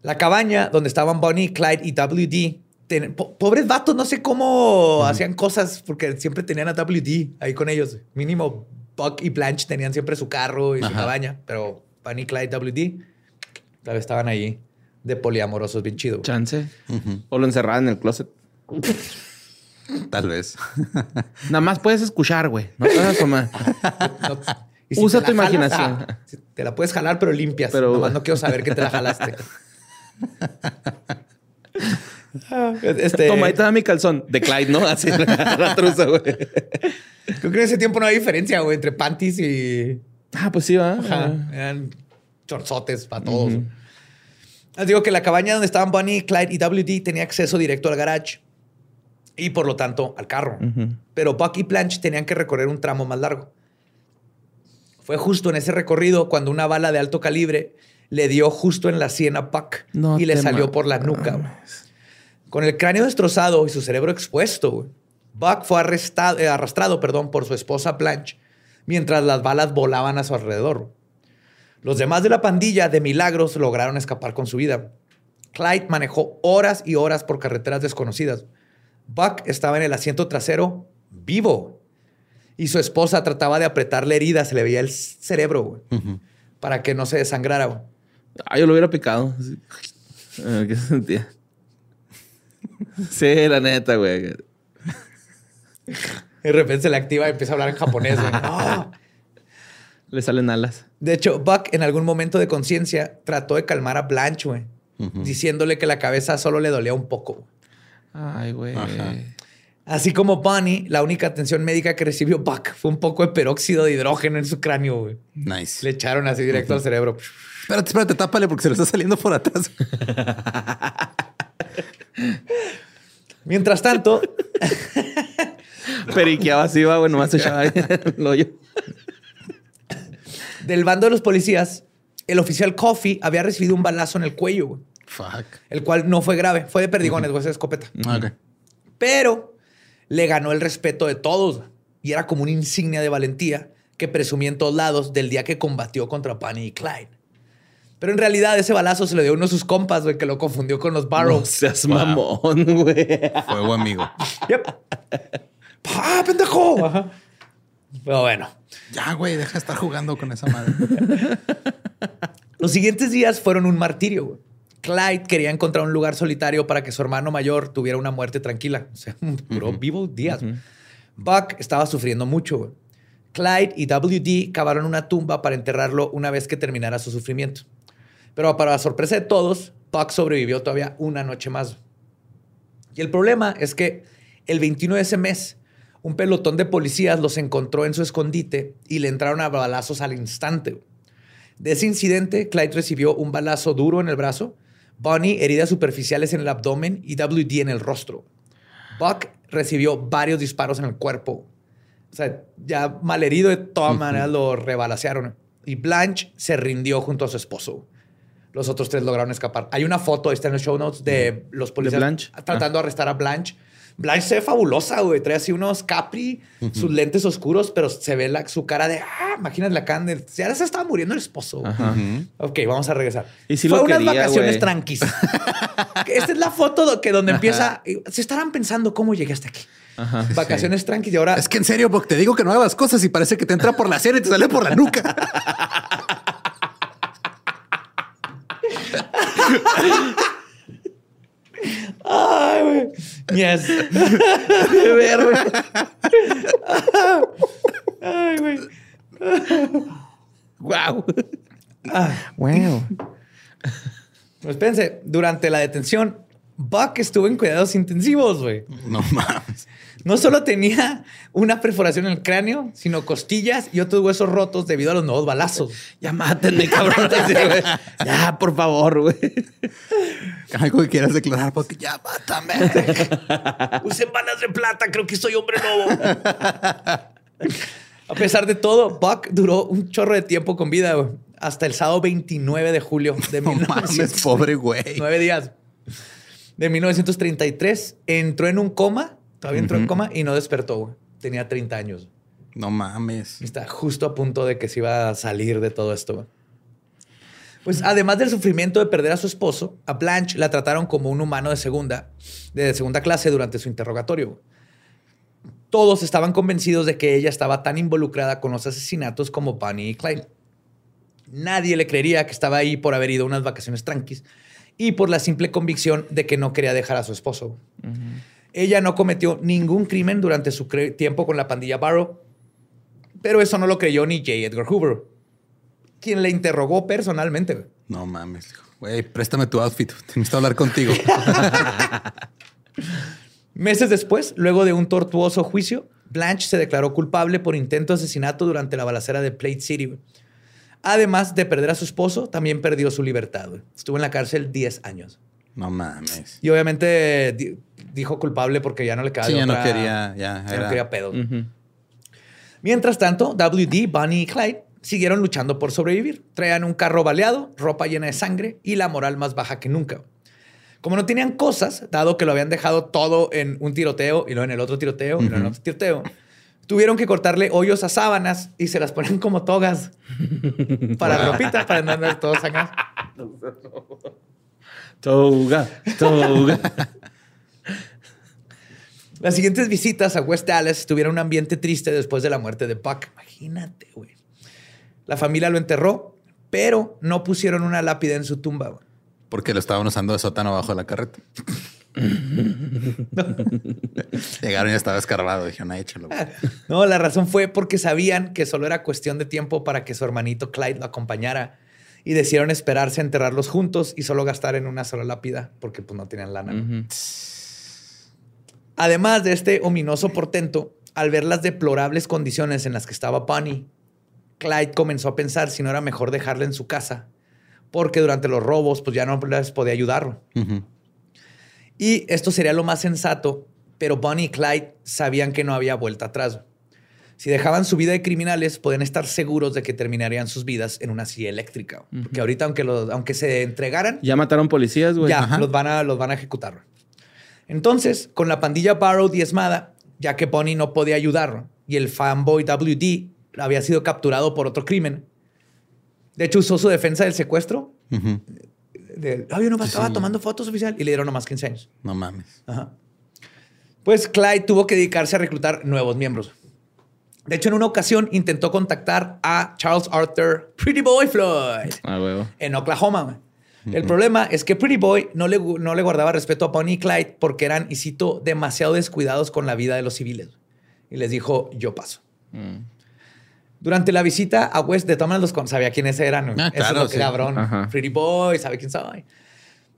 La cabaña donde estaban Bonnie, Clyde y WD, pobres vatos, no sé cómo hacían cosas porque siempre tenían a WD ahí con ellos. Mínimo Buck y Blanche tenían siempre su carro y su cabaña, pero Bonnie, Clyde, WD, tal vez estaban ahí de poliamorosos bien chido.
Chance. O lo encerraban en el closet.
Tal vez.
Nada más puedes escuchar, güey. No te vas a tomar. Usa tu imaginación.
te la puedes jalar, pero limpias. Pero Nomás no quiero saber que te la jalaste.
este... Toma, ahí te da mi calzón. De Clyde, ¿no? Así la truza, güey.
Creo que en ese tiempo no hay diferencia, güey, entre panties y.
Ah, pues sí, va.
Eran chorzotes para todos. Les digo que la cabaña donde estaban Bunny, Clyde y WD tenía acceso directo al garage y por lo tanto al carro. Pero Buck y Planch tenían que recorrer un tramo más largo. Fue justo en ese recorrido cuando una bala de alto calibre le dio justo en la sien a Buck y le salió por la nuca. Con el cráneo destrozado y su cerebro expuesto, Buck fue arrestado, eh, arrastrado perdón, por su esposa Blanche mientras las balas volaban a su alrededor. Los demás de la pandilla de milagros lograron escapar con su vida. Clyde manejó horas y horas por carreteras desconocidas. Buck estaba en el asiento trasero vivo y su esposa trataba de apretar la herida, se le veía el cerebro para que no se desangrara.
Ah, yo lo hubiera picado. ¿Qué se sentía? Sí, la neta, güey.
De repente se le activa y empieza a hablar en japonés. ¡Ah!
Le salen alas.
De hecho, Buck en algún momento de conciencia trató de calmar a Blanche, güey. Diciéndole que la cabeza solo le dolía un poco.
Ay, güey.
Así como Bunny, la única atención médica que recibió Buck fue un poco de peróxido de hidrógeno en su cráneo, güey.
Nice.
Le echaron así directo al cerebro.
Espérate, espérate, tápale porque se lo está saliendo por atrás.
Mientras tanto,
periqueaba así, va, bueno, más echaba el hoyo.
Del bando de los policías, el oficial Coffee había recibido un balazo en el cuello,
Fuck.
El cual no fue grave, fue de perdigones, güey, esa escopeta. Pero le ganó el respeto de todos y era como una insignia de valentía que presumía en todos lados del día que combatió contra Panny y Clyde. Pero en realidad ese balazo se lo dio uno de sus compas, güey, que lo confundió con los Barrows. No
seas mamón, güey.
Fue amigo.
Yep. ¡Ah, pendejo! Pero bueno.
Ya, güey, deja de estar jugando con esa madre.
Los siguientes días fueron un martirio, güey. Clyde quería encontrar un lugar solitario para que su hermano mayor tuviera una muerte tranquila. O sea, duró vivo días. Buck estaba sufriendo mucho. Güey. Clyde y WD cavaron una tumba para enterrarlo una vez que terminara su sufrimiento. Pero para la sorpresa de todos, Buck sobrevivió todavía una noche más. Y el problema es que el 21 de ese mes, un pelotón de policías los encontró en su escondite y le entraron a balazos al instante. De ese incidente, Clyde recibió un balazo duro en el brazo, Bonnie heridas superficiales en el abdomen y WD en el rostro. Buck recibió varios disparos en el cuerpo. O sea, ya malherido de todas maneras lo rebalacearon. Y Blanche se rindió junto a su esposo. Los otros tres lograron escapar. Hay una foto, está en los show notes, de los policías tratando de arrestar a Blanche Blanche se ve fabulosa, güey. Trae así unos capri, sus lentes oscuros, pero se ve la, su cara de, ah, imagínate la cara de, ya se estaba muriendo el esposo. Ok, vamos a regresar.
¿Y si Fue unas
vacaciones tranquis. Esta es la foto que donde empieza, se estarán pensando cómo llegué hasta aquí. vacaciones tranquis y ahora...
Es que en serio, porque te digo que no hagas cosas y parece que te entra por la sierra y te sale por la nuca.
Ay, güey. Yes. De ver, güey. Ay, güey. Wow.
wow.
Pues espérense, durante la detención, Buck estuvo en cuidados intensivos, güey.
No mames.
No solo tenía una perforación en el cráneo, sino costillas y otros huesos rotos debido a los nuevos balazos.
Ya mátenme, cabrón. ya, por favor, güey.
Algo que quieras declarar, porque ya mátame.
Usen balas de plata, creo que soy hombre lobo. A pesar de todo, Buck duró un chorro de tiempo con vida, güey. Hasta el sábado 29 de julio de
no mames, pobre güey.
Nueve días. De 1933. Entró en un coma Todavía entró en coma y no despertó, Tenía 30 años.
No mames.
Está justo a punto de que se iba a salir de todo esto. Pues además del sufrimiento de perder a su esposo, a Blanche la trataron como un humano de segunda, de segunda clase durante su interrogatorio. Todos estaban convencidos de que ella estaba tan involucrada con los asesinatos como Bunny y Clyde. Nadie le creería que estaba ahí por haber ido a unas vacaciones tranquis y por la simple convicción de que no quería dejar a su esposo. Ella no cometió ningún crimen durante su tiempo con la pandilla Barrow, pero eso no lo creyó ni J. Edgar Hoover, quien le interrogó personalmente.
No mames, güey, préstame tu outfit, necesito hablar contigo.
Meses después, luego de un tortuoso juicio, Blanche se declaró culpable por intento de asesinato durante la balacera de Plate City. Además de perder a su esposo, también perdió su libertad. Estuvo en la cárcel 10 años.
No mames.
Y obviamente dijo culpable porque ya no le quedaba.
Sí, ya no quería, ya,
no quería pedo. Mientras tanto, WD, Bonnie y Clyde siguieron luchando por sobrevivir. Traían un carro baleado, ropa llena de sangre y la moral más baja que nunca. Como no tenían cosas, dado que lo habían dejado todo en un tiroteo y luego en el otro tiroteo y luego en otro tiroteo, tuvieron que cortarle hoyos a sábanas y se las ponen como togas para ropita, para no andar todos acá.
Toga, toga.
Las siguientes visitas a West Dallas tuvieron un ambiente triste después de la muerte de Buck. Imagínate, güey. La familia lo enterró, pero no pusieron una lápida en su tumba. Güey.
Porque lo estaban usando de sótano abajo de la carreta. Llegaron y estaba escarbado. Dijeron, échalo.
No, la razón fue porque sabían que solo era cuestión de tiempo para que su hermanito Clyde lo acompañara y decidieron esperarse a enterrarlos juntos y solo gastar en una sola lápida porque pues no tenían lana. Además de este ominoso portento, al ver las deplorables condiciones en las que estaba Bunny, Clyde comenzó a pensar si no era mejor dejarla en su casa, porque durante los robos pues ya no les podía ayudar. Y esto sería lo más sensato, pero Bunny y Clyde sabían que no había vuelta atrás. Si dejaban su vida de criminales, podían estar seguros de que terminarían sus vidas en una silla eléctrica. Porque ahorita, aunque, los, aunque se entregaran...
Ya mataron policías, güey.
Ya, los van, a, los van a ejecutar. Entonces, con la pandilla Barrow diezmada, ya que Bonnie no podía ayudar y el fanboy WD había sido capturado por otro crimen, de hecho usó su defensa del secuestro. yo no estaba tomando fotos oficial y le dieron nomás 15 años.
No mames.
Pues Clyde tuvo que dedicarse a reclutar nuevos miembros. De hecho, en una ocasión intentó contactar a Charles Arthur Pretty Boy Floyd
ah,
en Oklahoma. El problema es que Pretty Boy no le, no le guardaba respeto a Bonnie y Clyde porque eran, y cito, demasiado descuidados con la vida de los civiles. Y les dijo, yo paso. Mm. Durante la visita a West, de todas los sabía quiénes eran. Ah, claro, es cabrón. Pretty Boy, sabe quién soy.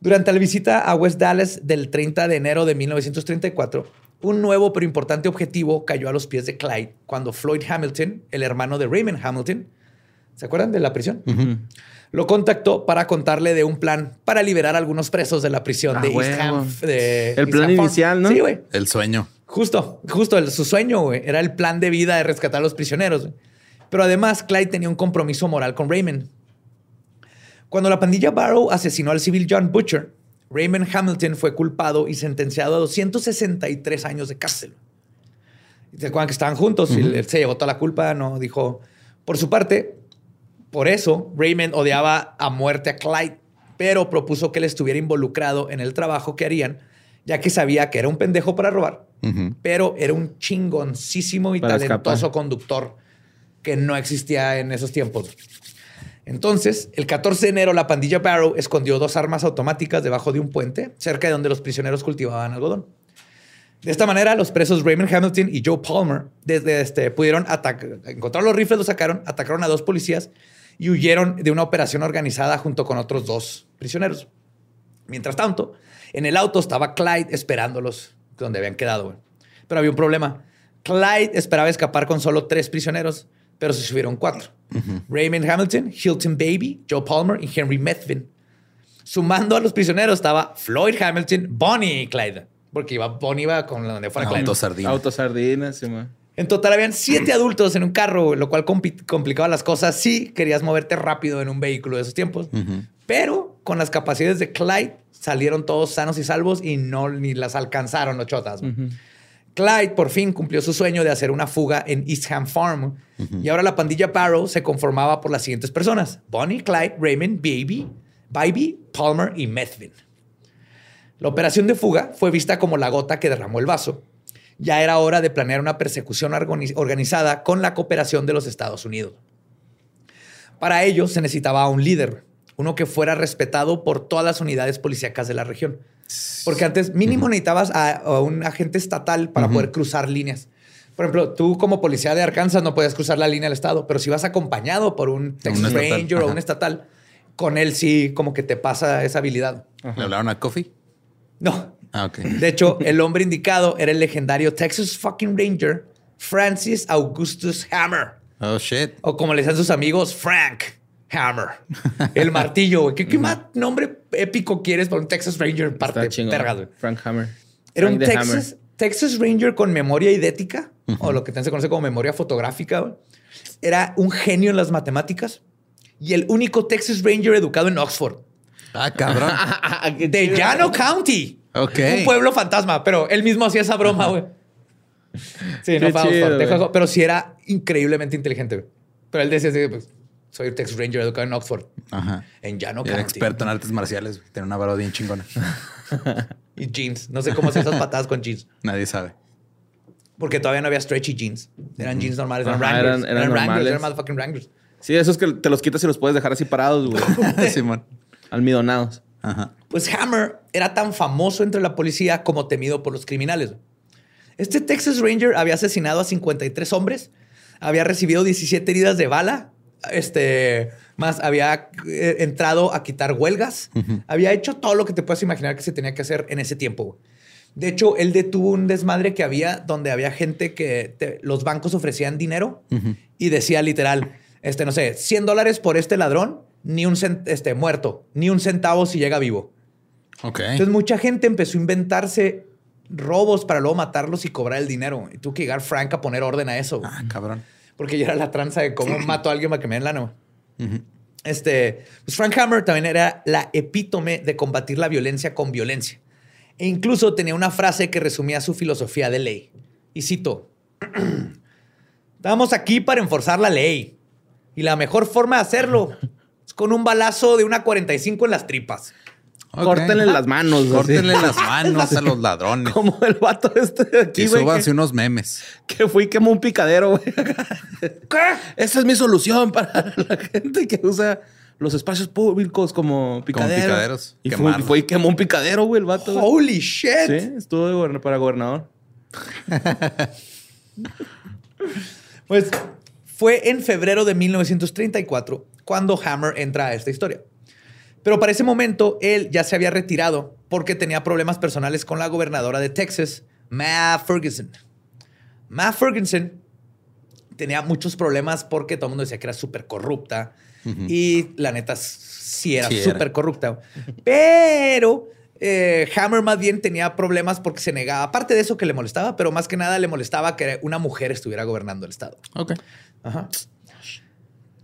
Durante la visita a West Dallas del 30 de enero de 1934, un nuevo pero importante objetivo cayó a los pies de Clyde cuando Floyd Hamilton, el hermano de Raymond Hamilton, ¿se acuerdan de la prisión? Lo contactó para contarle de un plan para liberar a algunos presos de la prisión ah, de East Ham.
el plan inicial, ¿no?
Sí, güey.
El sueño.
Justo, justo su sueño, güey. Era el plan de vida de rescatar a los prisioneros. Pero además, Clyde tenía un compromiso moral con Raymond. Cuando la pandilla Barrow asesinó al civil John Butcher, Raymond Hamilton fue culpado y sentenciado a 263 años de cárcel. ¿Se acuerdan que estaban juntos? y él se llevó toda la culpa, no dijo. Por su parte, por eso, Raymond odiaba a muerte a Clyde, pero propuso que él estuviera involucrado en el trabajo que harían, ya que sabía que era un pendejo para robar, pero era un chingoncísimo y talentoso conductor que no existía en esos tiempos. Entonces, el 14 de enero, la pandilla Barrow escondió dos armas automáticas debajo de un puente, cerca de donde los prisioneros cultivaban algodón. De esta manera, los presos Raymond Hamilton y Joe Palmer desde este, pudieron encontrar los rifles, los sacaron, atacaron a dos policías y huyeron de una operación organizada junto con otros dos prisioneros. Mientras tanto, en el auto estaba Clyde esperándolos donde habían quedado. Pero había un problema. Clyde esperaba escapar con solo tres prisioneros, pero se subieron cuatro. Raymond Hamilton, Hilton Baby, Joe Palmer y Henry Methvin. Sumando a los prisioneros estaba Floyd Hamilton, Bonnie y Clyde. Porque iba, Bonnie iba con donde fuera Clyde.
Autosardinas.
Autosardinas, sí,
en total habían siete adultos en un carro, lo cual complicaba las cosas si querías moverte rápido en un vehículo de esos tiempos. Pero con las capacidades de Clyde salieron todos sanos y salvos y no ni las alcanzaron los chotas. Clyde por fin cumplió su sueño de hacer una fuga en Eastham Farm. Y ahora la pandilla Barrow se conformaba por las siguientes personas. Bonnie, Clyde, Raymond, Baby, Baby, Palmer y Methvin. La operación de fuga fue vista como la gota que derramó el vaso ya era hora de planear una persecución organizada con la cooperación de los Estados Unidos. Para ello se necesitaba un líder, uno que fuera respetado por todas las unidades policíacas de la región. Porque antes mínimo necesitabas a, un agente estatal para poder cruzar líneas. Por ejemplo, tú como policía de Arkansas no puedes cruzar la línea del estado, pero si vas acompañado por un Texas Ranger o un estatal, con él sí como que te pasa esa habilidad.
¿Le hablaron a Coffee?
No. Ah. De hecho, el hombre indicado era el legendario Texas fucking Ranger Francis Augustus Hammer.
Oh, shit.
O como le decían sus amigos, Frank Hammer. El martillo, ¿Qué, más nombre épico quieres para un Texas Ranger parte
Frank Hammer.
Era un Texas, Texas Ranger con memoria idética, o lo que se conoce como memoria fotográfica. Era un genio en las matemáticas y el único Texas Ranger educado en Oxford.
Ah, cabrón.
de Llano County.
Ok.
Un pueblo fantasma, pero él mismo hacía esa broma, güey. Sí, no fue pero sí era increíblemente inteligente. Pero él decía así, pues, soy Texas Ranger educado en Oxford. Ajá. En Llano.
Era experto en artes marciales. Tiene una barba bien chingona.
y jeans. No sé cómo hacer esas patadas con jeans.
Nadie sabe.
Porque todavía no había stretchy jeans. Eran jeans normales. Eran Wranglers. Eran, eran, Wranglers. Eran motherfucking Wranglers.
Sí, esos que te los quitas y los puedes dejar así parados, güey. Simón. Almidonados.
Ajá. Pues Hammer era tan famoso entre la policía como temido por los criminales. Este Texas Ranger había asesinado a 53 hombres, había recibido 17 heridas de bala, este, más había eh, entrado a quitar huelgas, había hecho todo lo que te puedes imaginar que se tenía que hacer en ese tiempo. De hecho, él detuvo un desmadre que había donde había gente que los bancos ofrecían dinero y decía literal, este, no sé, 100 dólares por este ladrón, ni un este, muerto, ni un centavo si llega vivo.
Ok.
Entonces mucha gente empezó a inventarse robos para luego matarlos y cobrar el dinero. Y tuvo que llegar Frank a poner orden a eso.
Ah, cabrón.
Porque ya era la tranza de cómo mato a alguien para que me den lana. Este, pues Frank Hammer también era la epítome de combatir la violencia con violencia. E incluso tenía una frase que resumía su filosofía de ley. Y cito, estamos aquí para enforzar la ley. Y la mejor forma de hacerlo con un balazo de una 45 en las tripas.
Córtenle las manos.
Córtenle las manos a los ladrones.
Como el vato este de aquí,
güey. Súbanse unos memes.
Que fui y quemó un picadero, güey. ¿Qué? Esa es mi solución para la gente que usa los espacios públicos como picaderos. Como picaderos. Y fue, y quemó un picadero, güey, el vato.
Holy shit.
Sí, estuvo para gobernador.
pues fue en febrero de 1934 cuando Hammer entra a esta historia. Pero para ese momento él ya se había retirado porque tenía problemas personales con la gobernadora de Texas, Ma Ferguson. Ma Ferguson tenía muchos problemas porque todo el mundo decía que era súper corrupta y la neta sí era súper corrupta. Pero eh, Hammer más bien tenía problemas porque se negaba, aparte de eso que le molestaba, pero más que nada le molestaba que una mujer estuviera gobernando el estado.
Ok.
Ajá.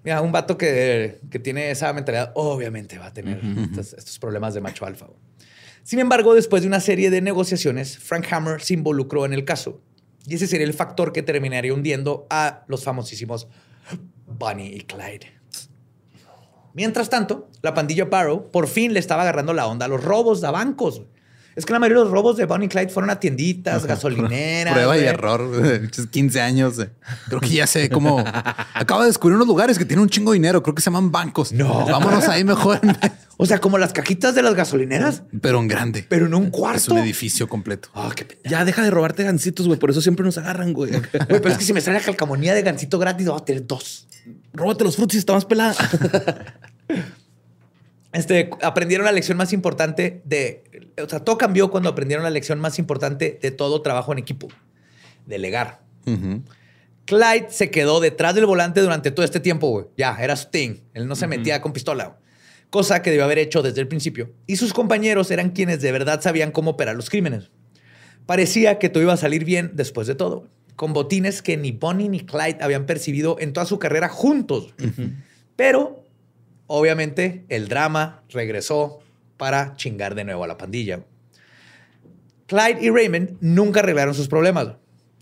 Mira, un vato que, tiene esa mentalidad, obviamente va a tener estos, problemas de macho alfa. Sin embargo, después de una serie de negociaciones, Frank Hammer se involucró en el caso. Y ese sería el factor que terminaría hundiendo a los famosísimos Bunny y Clyde. Mientras tanto, la pandilla Barrow por fin le estaba agarrando la onda a los robos de bancos. Es que la mayoría de los robos de Bonnie Clyde fueron a tienditas, gasolineras.
Prueba y error, 15 años. Creo que ya sé cómo. Acabo de descubrir unos lugares que tienen un chingo de dinero. Creo que se llaman bancos.
No.
Vámonos ahí mejor.
o sea, como las cajitas de las gasolineras.
Pero en grande.
Pero en un cuarto. Es
un edificio completo.
Oh, qué
ya deja de robarte gancitos, güey. Por eso siempre nos agarran, güey. Güey,
pero es que si me sale la calcamonía de gancito gratis, voy a tener dos.
Róbate los frutos y está más pelada.
Este, aprendieron la lección más importante de, o sea, todo cambió cuando aprendieron la lección más importante de todo trabajo en equipo, delegar. Clyde se quedó detrás del volante durante todo este tiempo, güey. Ya, era su thing. Él no se metía con pistola, cosa que debió haber hecho desde el principio. Y sus compañeros eran quienes de verdad sabían cómo operar los crímenes. Parecía que todo iba a salir bien después de todo, con botines que ni Bonnie ni Clyde habían percibido en toda su carrera juntos. Pero Obviamente, el drama regresó para chingar de nuevo a la pandilla. Clyde y Raymond nunca arreglaron sus problemas,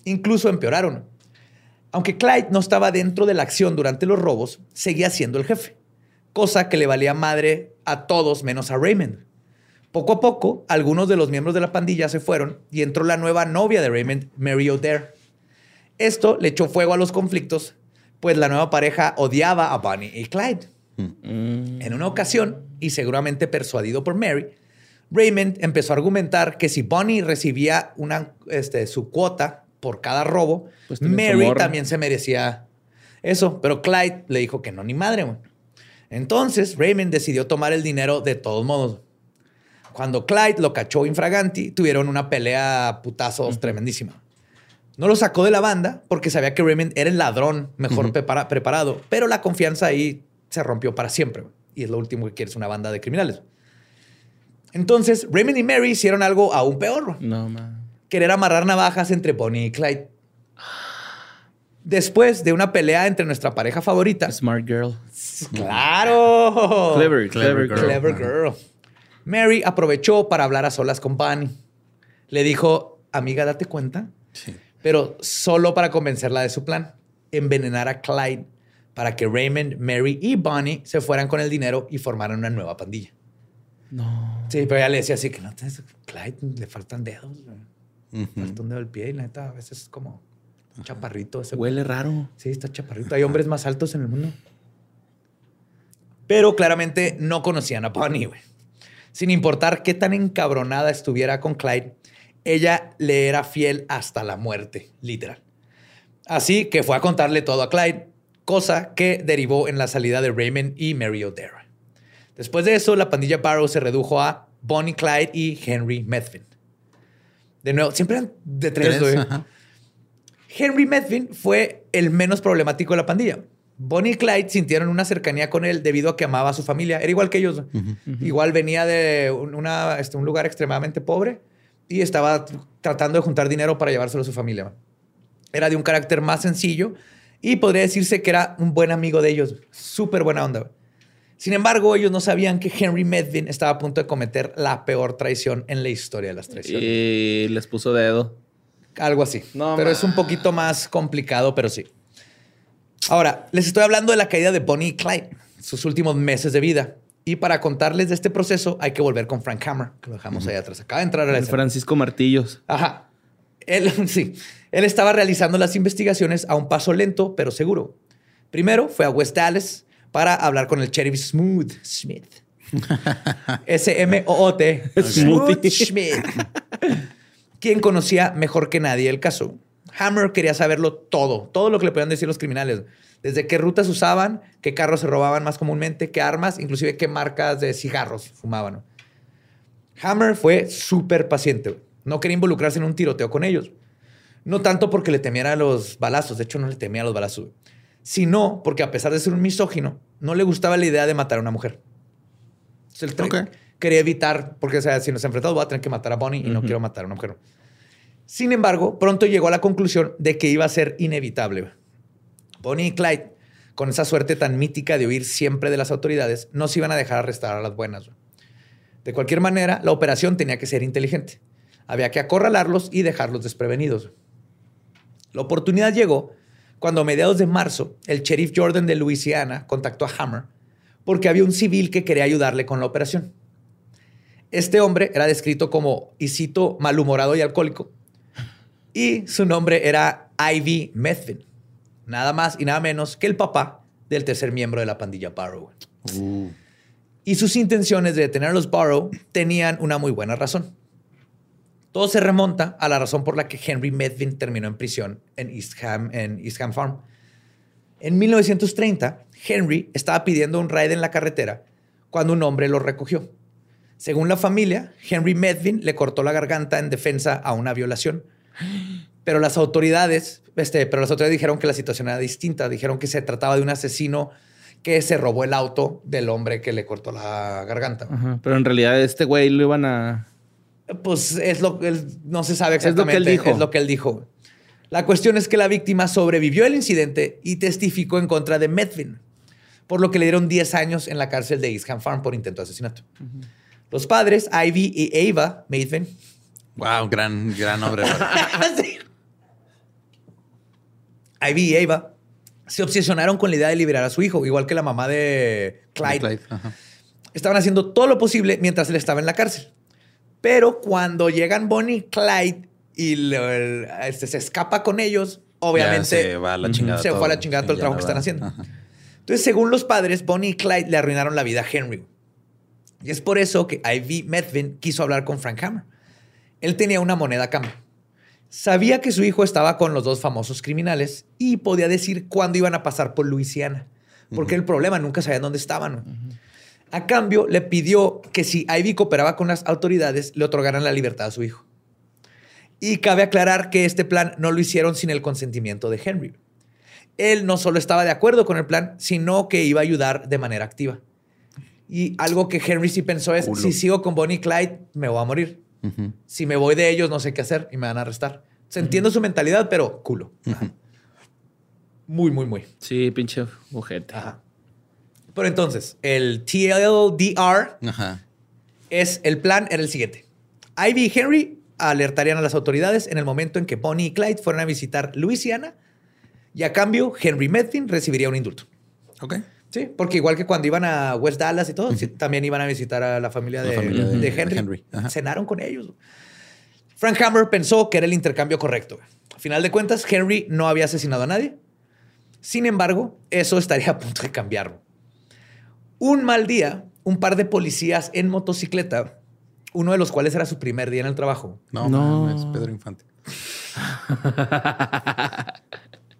incluso empeoraron. Aunque Clyde no estaba dentro de la acción durante los robos, seguía siendo el jefe, cosa que le valía madre a todos menos a Raymond. Poco a poco, algunos de los miembros de la pandilla se fueron y entró la nueva novia de Raymond, Mary O'Dare. Esto le echó fuego a los conflictos, pues la nueva pareja odiaba a Bunny y Clyde. En una ocasión, y seguramente persuadido por Mary, Raymond empezó a argumentar que si Bonnie recibía una, este, su cuota por cada robo, pues Mary también se merecía eso. Pero Clyde le dijo que no, ni madre. Entonces Raymond decidió tomar el dinero de todos modos. Cuando Clyde lo cachó infraganti, tuvieron una pelea putazos tremendísima. No lo sacó de la banda porque sabía que Raymond era el ladrón mejor preparado, pero la confianza ahí se rompió para siempre. Y es lo último que quieres, una banda de criminales. Entonces, Raymond y Mary hicieron algo aún peor. No, man. Querer amarrar navajas entre Bonnie y Clyde. Después de una pelea entre nuestra pareja favorita.
Smart girl.
Claro. Clever, clever, girl. Clever girl. Mary aprovechó para hablar a solas con Bonnie. Le dijo, amiga, date cuenta. Sí. Pero solo para convencerla de su plan. Envenenar a Clyde para que Raymond, Mary y Bonnie se fueran con el dinero y formaran una nueva pandilla. No. Sí, pero ella le decía así que no, Clyde le faltan dedos. Le Falta un dedo del pie y la neta a veces es como un chaparrito. Ese
Huele raro.
Sí, está chaparrito. Hay hombres más altos en el mundo. Pero claramente no conocían a Bonnie, güey. Sin importar qué tan encabronada estuviera con Clyde, ella le era fiel hasta la muerte, literal. Así que fue a contarle todo a Clyde cosa que derivó en la salida de Raymond y Mary O'Dara. Después de eso, la pandilla Barrow se redujo a Bonnie Clyde y Henry Medvin. De nuevo, siempre eran de tres. Henry Medvin fue el menos problemático de la pandilla. Bonnie y Clyde sintieron una cercanía con él debido a que amaba a su familia. Era igual que ellos. Igual venía de una, este, un lugar extremadamente pobre y estaba tratando de juntar dinero para llevárselo a su familia. Era de un carácter más sencillo y podría decirse que era un buen amigo de ellos. Súper buena onda. Sin embargo, ellos no sabían que Henry Medvin estaba a punto de cometer la peor traición en la historia de las traiciones.
Y les puso dedo.
Algo así. pero es un poquito más complicado, pero sí. Ahora, les estoy hablando de la caída de Bonnie y Clyde, sus últimos meses de vida. Y para contarles de este proceso, hay que volver con Frank Hammer, que lo dejamos ahí atrás. Acaba de entrar a la
Francisco Martillos.
Ajá. Él, sí, él estaba realizando las investigaciones a un paso lento, pero seguro. Primero fue a West Dallas para hablar con el sheriff Smooth Smith. S-M-O-O-T. Smooth Smith. quien conocía mejor que nadie el caso. Hammer quería saberlo todo, todo lo que le podían decir los criminales. Desde qué rutas usaban, qué carros se robaban más comúnmente, qué armas, inclusive qué marcas de cigarros fumaban. Hammer fue súper paciente. No quería involucrarse en un tiroteo con ellos. No tanto porque le temiera los balazos, de hecho no le temía los balazos, sino porque a pesar de ser un misógino, no le gustaba la idea de matar a una mujer. Entonces, quería evitar, porque sea, si nos enfrentamos voy a tener que matar a Bonnie y no quiero matar a una mujer. Sin embargo, pronto llegó a la conclusión de que iba a ser inevitable. Bonnie y Clyde, con esa suerte tan mítica de huir siempre de las autoridades, no se iban a dejar arrestar a las buenas. De cualquier manera, la operación tenía que ser inteligente. Había que acorralarlos y dejarlos desprevenidos. La oportunidad llegó cuando a mediados de marzo el sheriff Jordan de Luisiana contactó a Hammer porque había un civil que quería ayudarle con la operación. Este hombre era descrito como, y malhumorado y alcohólico. Y su nombre era Ivy Medvin. Nada más y nada menos que el papá del tercer miembro de la pandilla Barrow. Uh. Y sus intenciones de detener a los Barrow tenían una muy buena razón. Todo se remonta a la razón por la que Henry Medvin terminó en prisión en East Ham, en East Ham Farm. En 1930, Henry estaba pidiendo un raid en la carretera cuando un hombre lo recogió. Según la familia, Henry Medvin le cortó la garganta en defensa a una violación. Pero las autoridades, este, pero las autoridades dijeron que la situación era distinta. Dijeron que se trataba de un asesino que se robó el auto del hombre que le cortó la garganta.
Pero en realidad este güey lo iban a
pues es lo que no se sabe exactamente. Es lo que él dijo. Es lo que él dijo. La cuestión es que la víctima sobrevivió al incidente y testificó en contra de Medvin, por lo que le dieron 10 años en la cárcel de East Ham Farm por intento de asesinato. Los padres, Ivy y Ava Medvin.
Wow, gran, gran hombre.
Ivy y Ava se obsesionaron con la idea de liberar a su hijo, igual que la mamá de Clyde. Estaban haciendo todo lo posible mientras él estaba en la cárcel. Pero cuando llegan Bonnie y Clyde y este, se escapa con ellos, obviamente
se va a la chingada.
Se fue a la chingada todo el trabajo que están haciendo. Entonces, según los padres, Bonnie y Clyde le arruinaron la vida a Henry. Y es por eso que Ivy Medvin quiso hablar con Frank Hammer. Él tenía una moneda a cambio. Sabía que su hijo estaba con los dos famosos criminales y podía decir cuándo iban a pasar por Luisiana, porque el problema nunca sabían dónde estaban. A cambio, le pidió que si Ivy cooperaba con las autoridades, le otorgaran la libertad a su hijo. Y cabe aclarar que este plan no lo hicieron sin el consentimiento de Henry. Él no solo estaba de acuerdo con el plan, sino que iba a ayudar de manera activa. Y algo que Henry sí pensó es, si sigo con Bonnie y Clyde, me voy a morir. Si me voy de ellos, no sé qué hacer y me van a arrestar. Se entiendo su mentalidad, pero culo. Muy, muy, muy.
Sí, pinche ojete.
Pero entonces, el TLDR es el plan, era el siguiente. Ivy y Henry alertarían a las autoridades en el momento en que Bonnie y Clyde fueran a visitar Luisiana y a cambio Henry Medvin recibiría un indulto.
Ok.
Sí, porque igual que cuando iban a West Dallas y todo, también iban a visitar a la familia, de, Henry. Cenaron con ellos. Frank Hammer pensó que era el intercambio correcto. A final de cuentas, Henry no había asesinado a nadie. Sin embargo, eso estaría a punto de cambiar. Un mal día, un par de policías en motocicleta, uno de los cuales era su primer día en el trabajo.
No, no. es Pedro Infante.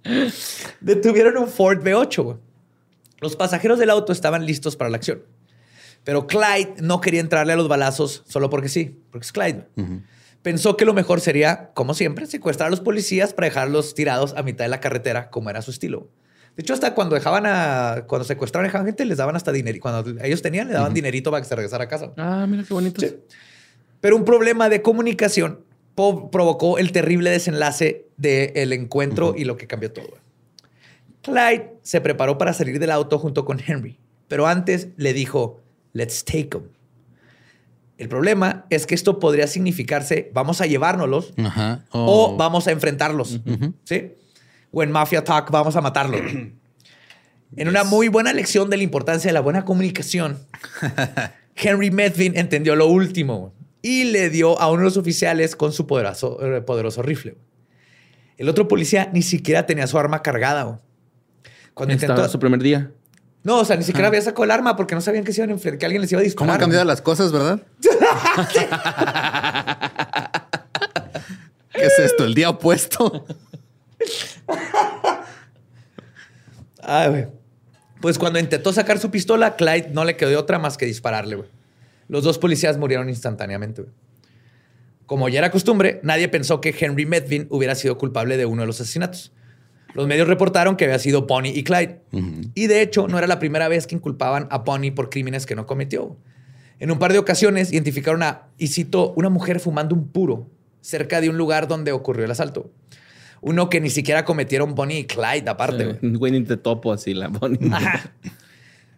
Detuvieron un Ford V8. Los pasajeros del auto estaban listos para la acción. Pero Clyde no quería entrarle a los balazos solo porque sí, porque es Clyde. Pensó que lo mejor sería, como siempre, secuestrar a los policías para dejarlos tirados a mitad de la carretera, como era su estilo. De hecho, hasta cuando dejaban a. Cuando secuestraban a gente, les daban hasta dinero. Cuando ellos tenían, le daban dinerito para que se regresara a casa.
Ah, mira qué bonito.
Pero un problema de comunicación provocó el terrible desenlace del encuentro y lo que cambió todo. Clyde se preparó para salir del auto junto con Henry, pero antes le dijo, let's take them. El problema es que esto podría significarse vamos a llevárnoslos o oh. vamos a enfrentarlos. ¿sí? O en Mafia Talk vamos a matarlos. En una muy buena lección de la importancia de la buena comunicación, Henry Medvin entendió lo último y le dio a uno de los oficiales con su poderoso, eh, poderoso rifle. El otro policía ni siquiera tenía su arma cargada.
Cuando intentó su primer día.
No, o sea, ni siquiera había sacado el arma porque no sabían que, se iban que alguien les iba a disparar.
¿Cómo han cambiado las cosas, verdad? ¿Qué es esto? ¿El día opuesto?
Ay, Pues cuando intentó sacar su pistola, Clyde no le quedó otra más que dispararle, güey. Los dos policías murieron instantáneamente. Como ya era costumbre, nadie pensó que Henry Medvin hubiera sido culpable de uno de los asesinatos. Los medios reportaron que había sido Bonnie y Clyde. Y de hecho, no era la primera vez que inculpaban a Bonnie por crímenes que no cometió. En un par de ocasiones identificaron a, y cito, una mujer fumando un puro cerca de un lugar donde ocurrió el asalto. Uno que ni siquiera cometieron Bonnie y Clyde aparte.
De topo así, la Bonnie.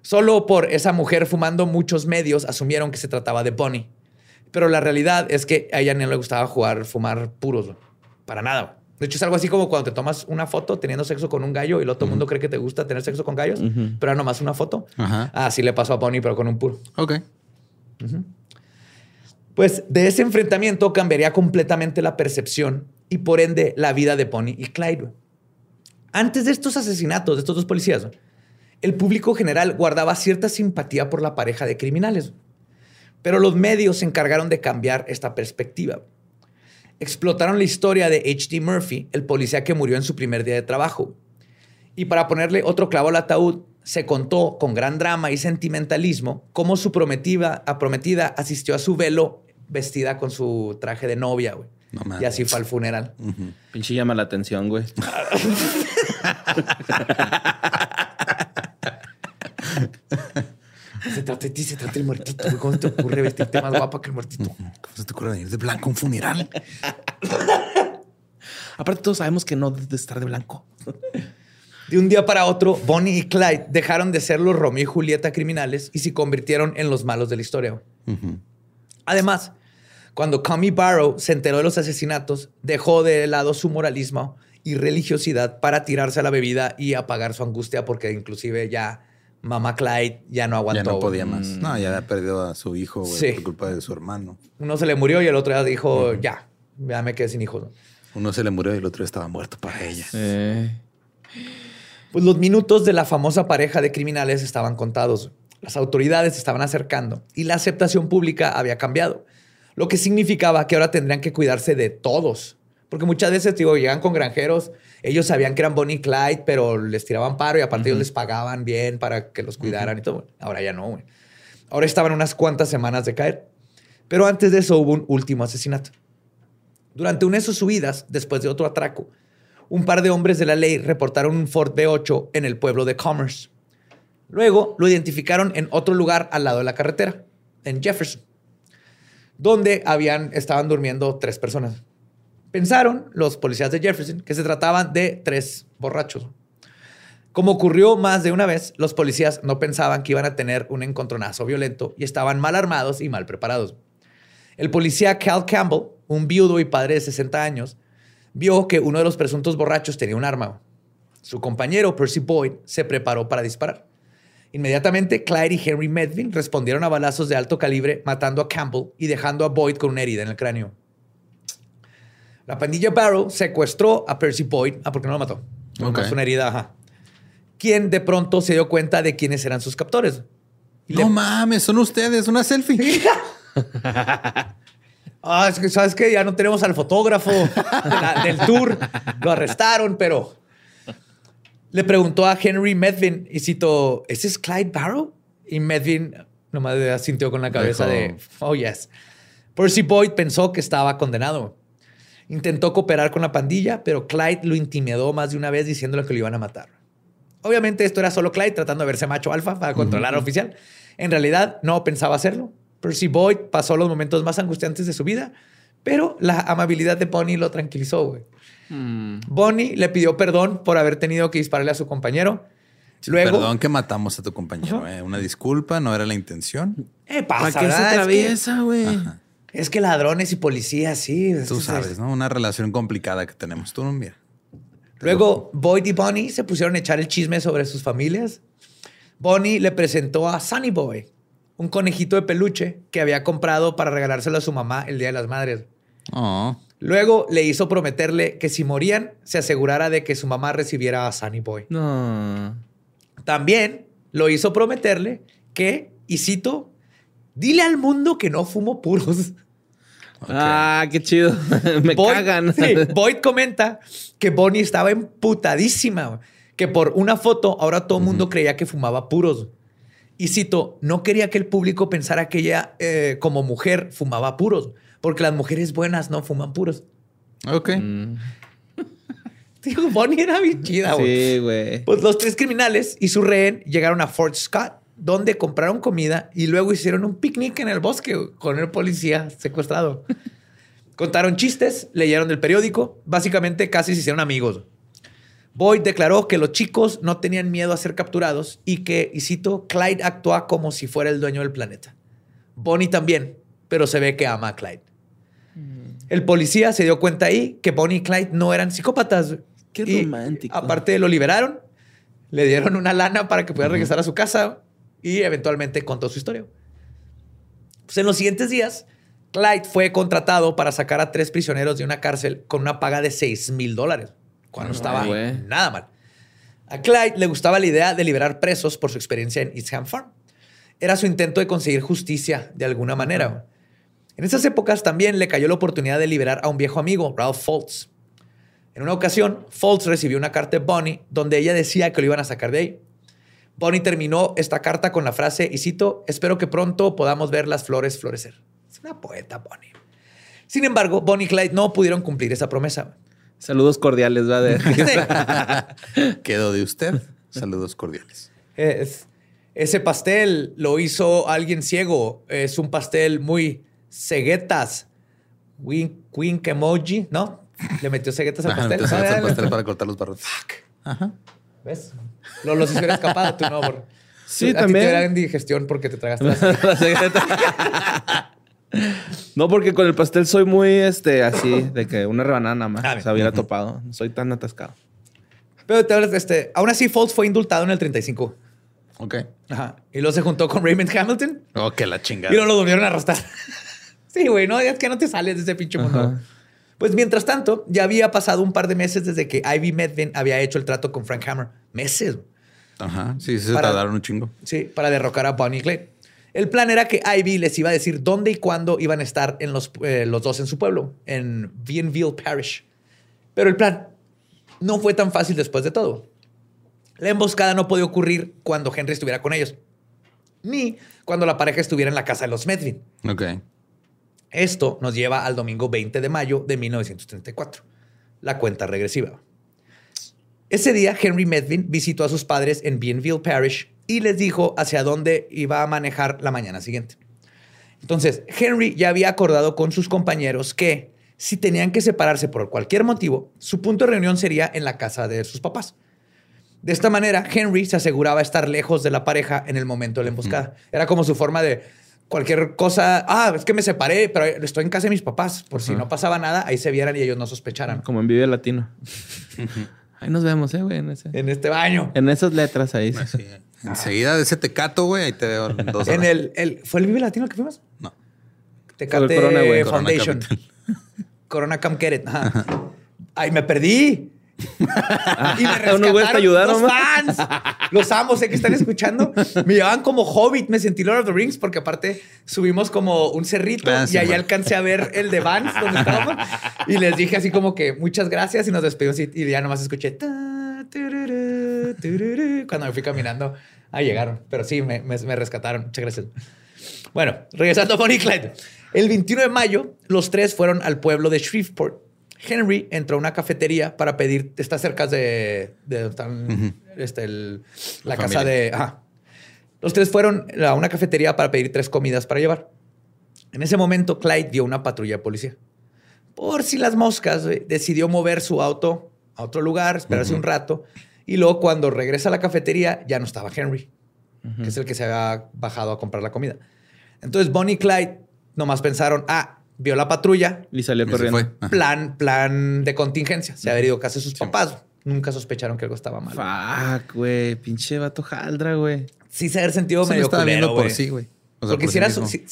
Solo por esa mujer fumando, muchos medios asumieron que se trataba de Bonnie. Pero la realidad es que a ella no le gustaba jugar, fumar puros. Para nada. De hecho, es algo así como cuando te tomas una foto teniendo sexo con un gallo y el otro mundo cree que te gusta tener sexo con gallos, pero era nomás una foto. Así le pasó a Bonnie, pero con un puro.
Ok.
Pues de ese enfrentamiento cambiaría completamente la percepción y por ende la vida de Bonnie y Clyde. Antes de estos asesinatos de estos dos policías, el público general guardaba cierta simpatía por la pareja de criminales. Pero los medios se encargaron de cambiar esta perspectiva explotaron la historia de H.D. Murphy, el policía que murió en su primer día de trabajo. Y para ponerle otro clavo al ataúd, se contó con gran drama y sentimentalismo cómo su prometida asistió a su velo vestida con su traje de novia, güey. y así fue al funeral.
Pinche llama la atención, güey.
Se trata de ti, se trata del muertito. ¿Cómo te ocurre vestirte más guapa que el muertito?
¿Cómo se te ocurre venir de blanco a un funeral?
Aparte, todos sabemos que no debe estar de blanco.
De un día para otro, Bonnie y Clyde dejaron de ser los Romeo y Julieta criminales y se convirtieron en los malos de la historia. Además, cuando Commie Barrow se enteró de los asesinatos, dejó de lado su moralismo y religiosidad para tirarse a la bebida y apagar su angustia porque inclusive ya mamá Clyde ya no aguantó.
Ya no podía más. Mm. No, ya había perdido a su hijo por culpa de su hermano.
Uno se le murió y el otro ya dijo, ya, ya me quedé sin hijos.
Uno se le murió y el otro estaba muerto para ella.
Pues los minutos de la famosa pareja de criminales estaban contados. Las autoridades se estaban acercando y la aceptación pública había cambiado, lo que significaba que ahora tendrían que cuidarse de todos. Porque muchas veces, digo, llegan con granjeros, ellos sabían que eran Bonnie y Clyde, pero les tiraban paro y aparte ellos les pagaban bien para que los cuidaran y todo. Ahora ya no, güey. Ahora estaban unas cuantas semanas de caer. Pero antes de eso hubo un último asesinato. Durante una de sus subidas, después de otro atraco, un par de hombres de la ley reportaron un Ford B8 en el pueblo de Commerce. Luego lo identificaron en otro lugar al lado de la carretera, en Jefferson, donde habían, estaban durmiendo tres personas. Pensaron los policías de Jefferson que se trataban de tres borrachos. Como ocurrió más de una vez, los policías no pensaban que iban a tener un encontronazo violento y estaban mal armados y mal preparados. El policía Cal Campbell, un viudo y padre de 60 años, vio que uno de los presuntos borrachos tenía un arma. Su compañero, Percy Boyd, se preparó para disparar. Inmediatamente, Clyde y Henry Medvin respondieron a balazos de alto calibre, matando a Campbell y dejando a Boyd con una herida en el cráneo. La pandilla Barrow secuestró a Percy Boyd. Ah, porque no lo mató. No una herida, ajá. Quien de pronto se dio cuenta de quiénes eran sus captores.
no mames, son ustedes, una selfie.
ah, es que sabes que ya no tenemos al fotógrafo del tour. Lo arrestaron, pero le preguntó a Henry Medvin y citó: ¿Ese es Clyde Barrow? Y Medvin nomás sintió con la cabeza de: Oh, yes. Percy Boyd pensó que estaba condenado. Intentó cooperar con la pandilla, pero Clyde lo intimidó más de una vez diciéndole que lo iban a matar. Obviamente esto era solo Clyde tratando de verse macho alfa para controlar al oficial. En realidad no pensaba hacerlo. Percy Boyd pasó los momentos más angustiantes de su vida, pero la amabilidad de Bonnie lo tranquilizó. Hmm. Bonnie le pidió perdón por haber tenido que dispararle a su compañero.
Luego, perdón que matamos a tu compañero. Eh. Una disculpa, no era la intención.
Eh, pasa, ¿Para qué se atraviesa, güey? Es que ladrones y policías, sí.
Tú sabes, ¿no? Una relación complicada que tenemos. Tú no mira.
Luego, Boyd y Bonnie se pusieron a echar el chisme sobre sus familias. Bonnie le presentó a Sunny Boy, un conejito de peluche que había comprado para regalárselo a su mamá el Día de las Madres. Oh. Luego le hizo prometerle que si morían, se asegurara de que su mamá recibiera a Sunny Boy. No. También lo hizo prometerle que, y cito, dile al mundo que no fumo puros.
Ah, qué chido. Me cagan.
Boyd comenta que Bonnie estaba emputadísima, que por una foto ahora todo el mundo creía que fumaba puros. Y cito, no quería que el público pensara que ella eh, como mujer fumaba puros, porque las mujeres buenas no fuman puros.
Ok. Mm.
Bonnie era bien chida, güey. Sí, güey. Pues los tres criminales y su rehén llegaron a Fort Scott donde compraron comida y luego hicieron un picnic en el bosque con el policía secuestrado. Contaron chistes, leyeron el periódico, básicamente casi se hicieron amigos. Boyd declaró que los chicos no tenían miedo a ser capturados y que, y cito, Clyde actúa como si fuera el dueño del planeta. Bonnie también, pero se ve que ama a Clyde. El policía se dio cuenta ahí que Bonnie y Clyde no eran psicópatas.
Qué romántico.
Aparte lo liberaron, le dieron una lana para que pudiera regresar a su casa y eventualmente contó su historia. Pues en los siguientes días, Clyde fue contratado para sacar a tres prisioneros de una cárcel con una paga de 6 mil dólares, cuando no estaba nada mal. A Clyde le gustaba la idea de liberar presos por su experiencia en East Ham Farm. Era su intento de conseguir justicia de alguna manera. En esas épocas también le cayó la oportunidad de liberar a un viejo amigo, Ralph Fultz. En una ocasión, Fultz recibió una carta de Bonnie donde ella decía que lo iban a sacar de ahí. Bonnie terminó esta carta con la frase, y cito, espero que pronto podamos ver las flores florecer. Es una poeta, Bonnie. Sin embargo, Bonnie y Clyde no pudieron cumplir esa promesa.
Saludos cordiales,
¿verdad? Quedó de usted. Saludos cordiales.
ese pastel lo hizo alguien ciego. Es un pastel muy ceguetas. Wink, emoji, ¿no? Le metió ceguetas al pastel.
el pastel para cortar los barros. Fuck.
Ajá. ¿Ves? Lo, los hiciera escapado, tú no.
sí, también.
Ti te era indigestión porque te tragaste la,
No, porque con el pastel soy muy este así, de que una rebanada nada más ah, se hubiera topado. No soy tan atascado.
Pero te hablas, este, aún así, Fox fue indultado en el 35.
Ok.
Ajá. Y luego se juntó con Raymond Hamilton.
Oh, que la chingada.
Y luego lo volvieron a arrastrar. Sí, güey, no, es que no te sales de ese pinche mundo. Pues mientras tanto, ya había pasado un par de meses desde que Ivy Medvin había hecho el trato con Frank Hammer. Meses.
Ajá, sí, se tardaron un chingo.
Sí, para derrocar a Bonnie y Clyde. El plan era que Ivy les iba a decir dónde y cuándo iban a estar en los, eh, los dos en su pueblo, en Bienville Parish. Pero el plan no fue tan fácil después de todo. La emboscada no podía ocurrir cuando Henry estuviera con ellos, ni cuando la pareja estuviera en la casa de los Medvin.
Ok.
Esto nos lleva al domingo 20 de mayo de 1934, la cuenta regresiva. Ese día, Henry Medvin visitó a sus padres en Bienville Parish y les dijo hacia dónde iba a manejar la mañana siguiente. Entonces, Henry ya había acordado con sus compañeros que si tenían que separarse por cualquier motivo, su punto de reunión sería en la casa de sus papás. De esta manera, Henry se aseguraba estar lejos de la pareja en el momento de la emboscada. Era como su forma de cualquier cosa. Ah, es que me separé, pero estoy en casa de mis papás. Por si no pasaba nada, ahí se vieran y ellos no sospecharan.
Como en Vive Latino. ahí nos vemos, ¿eh, güey? En,
este baño.
En esas letras ahí.
Enseguida de ese tecato, güey, ahí te veo
dos En el, el, ¿Fue el Vive Latino que fuimos?
No.
Tecate Corona, Foundation. Corona, Come Get It. Ay, me perdí. y me rescataron los fans. Los amo, sé que están escuchando. Me llevaban como hobbit, me sentí Lord of the Rings, porque aparte subimos como un cerrito ah, y ahí alcancé a ver el de Vans donde estábamos. Y les dije así como que muchas gracias y nos despedimos y ya nomás escuché. Cuando me fui caminando, ah, llegaron. Pero sí, me, rescataron. Muchas gracias. Bueno, regresando a Bonnie Clyde. El 21 de mayo, los tres fueron al pueblo de Shreveport. Henry entró a una cafetería para pedir, está cerca de, de este, la, casa de... Los tres fueron a una cafetería para pedir tres comidas para llevar. En ese momento, Clyde vio una patrulla de policía. Por si las moscas, decidió mover su auto a otro lugar, esperarse un rato. Y luego cuando regresa a la cafetería, ya no estaba Henry, que es el que se había bajado a comprar la comida. Entonces Bonnie y Clyde nomás pensaron, ah, vio la patrulla.
Y salió corriendo.
Plan, plan de contingencia. Se había ido casi sus papás. Nunca sospecharon que algo estaba mal.
Fuck, güey. Pinche vato jaldra, güey.
Sí se había sentido medio estaba viendo por sí, güey. Porque si,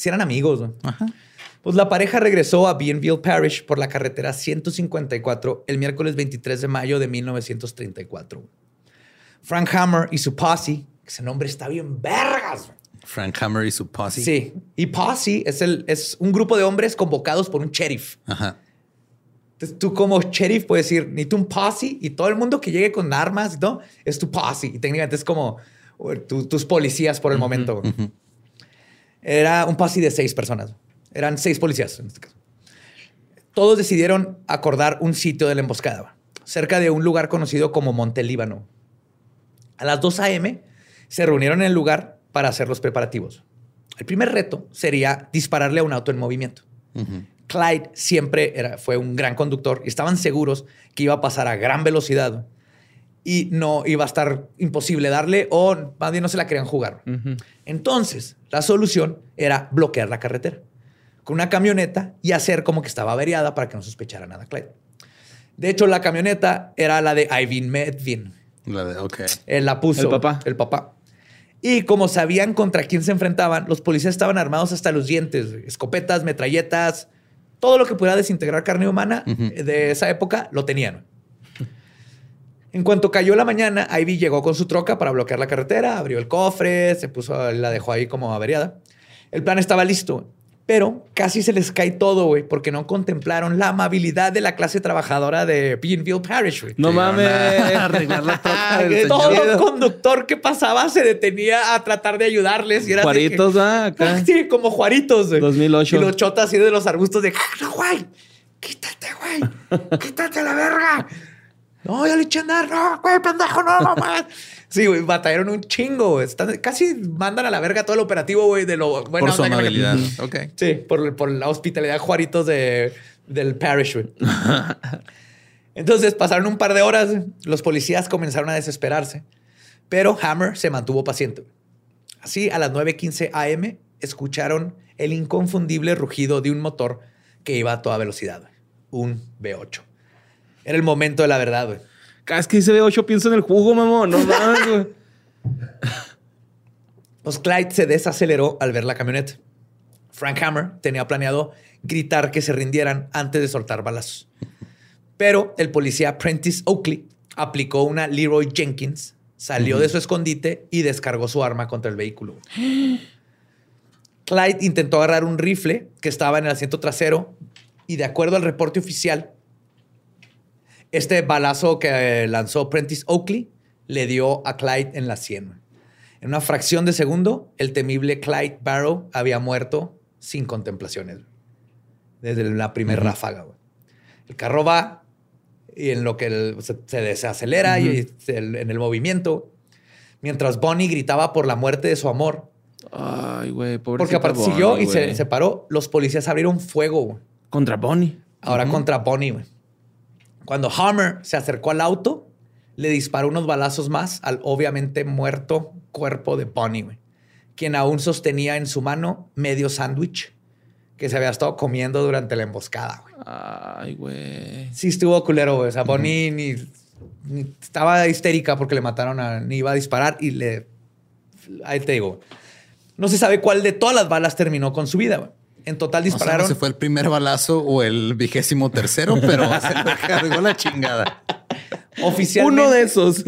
eran, amigos, güey. Ajá. Pues la pareja regresó a Bienville Parish por la carretera 154 el miércoles 23 de mayo de 1934. Frank Hammer y su posse, ese nombre está bien vergas.
Frank Hammer y su posse.
Sí. Y posse es, el, es un grupo de hombres convocados por un sheriff. Ajá. Entonces, tú como sheriff puedes decir, ni tú un posse y todo el mundo que llegue con armas, ¿no? Es tu posse. Y técnicamente es como tus policías por el momento. Era un posse de seis personas. Eran seis policías en este caso. Todos decidieron acordar un sitio de la emboscada, cerca de un lugar conocido como Monte Líbano. A las 2 a.m. se reunieron en el lugar para hacer los preparativos. El primer reto sería dispararle a un auto en movimiento. Clyde siempre era, fue un gran conductor y estaban seguros que iba a pasar a gran velocidad y no iba a estar imposible darle o más bien no se la querían jugar. Entonces, la solución era bloquear la carretera con una camioneta y hacer como que estaba averiada para que no sospechara nada Clyde. De hecho, la camioneta era la de Ivan Medvin.
La de, ok.
Él la puso.
El papá.
El papá. Y como sabían contra quién se enfrentaban, los policías estaban armados hasta los dientes. Escopetas, metralletas, todo lo que pudiera desintegrar carne humana de esa época lo tenían. En cuanto cayó la mañana, Ivy llegó con su troca para bloquear la carretera, abrió el cofre, se puso, la dejó ahí como averiada. El plan estaba listo pero casi se les cae todo, güey, porque no contemplaron la amabilidad de la clase trabajadora de Beanville Parish, güey.
No mames. Arreglar la
Todo conductor que pasaba se detenía a tratar de ayudarles. Y era
Juaritos, ah, acá.
Sí, como Juaritos, güey.
2008.
Y los chotas así de los arbustos de, no, güey, quítate, güey, quítate la verga. No, ya le eché a andar, no, güey, pendejo, no, mamá. Sí, güey, batallaron un chingo. Están, casi mandan a la verga todo el operativo, güey, de lo
bueno. Por su amabilidad.
ok. Sí, por, por, la hospitalidad juaritos de, del parish, güey. Entonces pasaron un par de horas. Los policías comenzaron a desesperarse, pero Hammer se mantuvo paciente. Así, a las 9:15 AM, escucharon el inconfundible rugido de un motor que iba a toda velocidad. Un V8. Era el momento de la verdad, güey.
Cada vez que dice B8 pienso en el jugo, mamón. No mames, güey.
Pues Clyde se desaceleró al ver la camioneta. Frank Hammer tenía planeado gritar que se rindieran antes de soltar balazos. Pero el policía Prentice Oakley aplicó una Leroy Jenkins salió de su escondite y descargó su arma contra el vehículo. Clyde intentó agarrar un rifle que estaba en el asiento trasero y de acuerdo al reporte oficial, este balazo que lanzó Prentice Oakley le dio a Clyde en la sien. En una fracción de segundo, el temible Clyde Barrow había muerto sin contemplaciones. Desde la primera ráfaga. El carro va y en lo que se, desacelera y en el movimiento, mientras Bonnie gritaba por la muerte de su amor.
Ay, güey,
Porque aparte siguió y se separó. Los policías abrieron fuego.
Contra Bonnie.
Ahora contra Bonnie, güey. Cuando Hammer se acercó al auto, le disparó unos balazos más al obviamente muerto cuerpo de Bonnie, güey, quien aún sostenía en su mano medio sándwich que se había estado comiendo durante la emboscada, güey.
Ay, güey.
Sí estuvo culero, güey. O sea, Bonnie ni, estaba histérica porque le mataron a... Ni iba a disparar y le... Ahí te digo. No se sabe cuál de todas las balas terminó con su vida, güey. En total dispararon.
No sé si fue el primer balazo o el vigésimo tercero, pero se le cargó la chingada.
Oficialmente.
Uno de esos.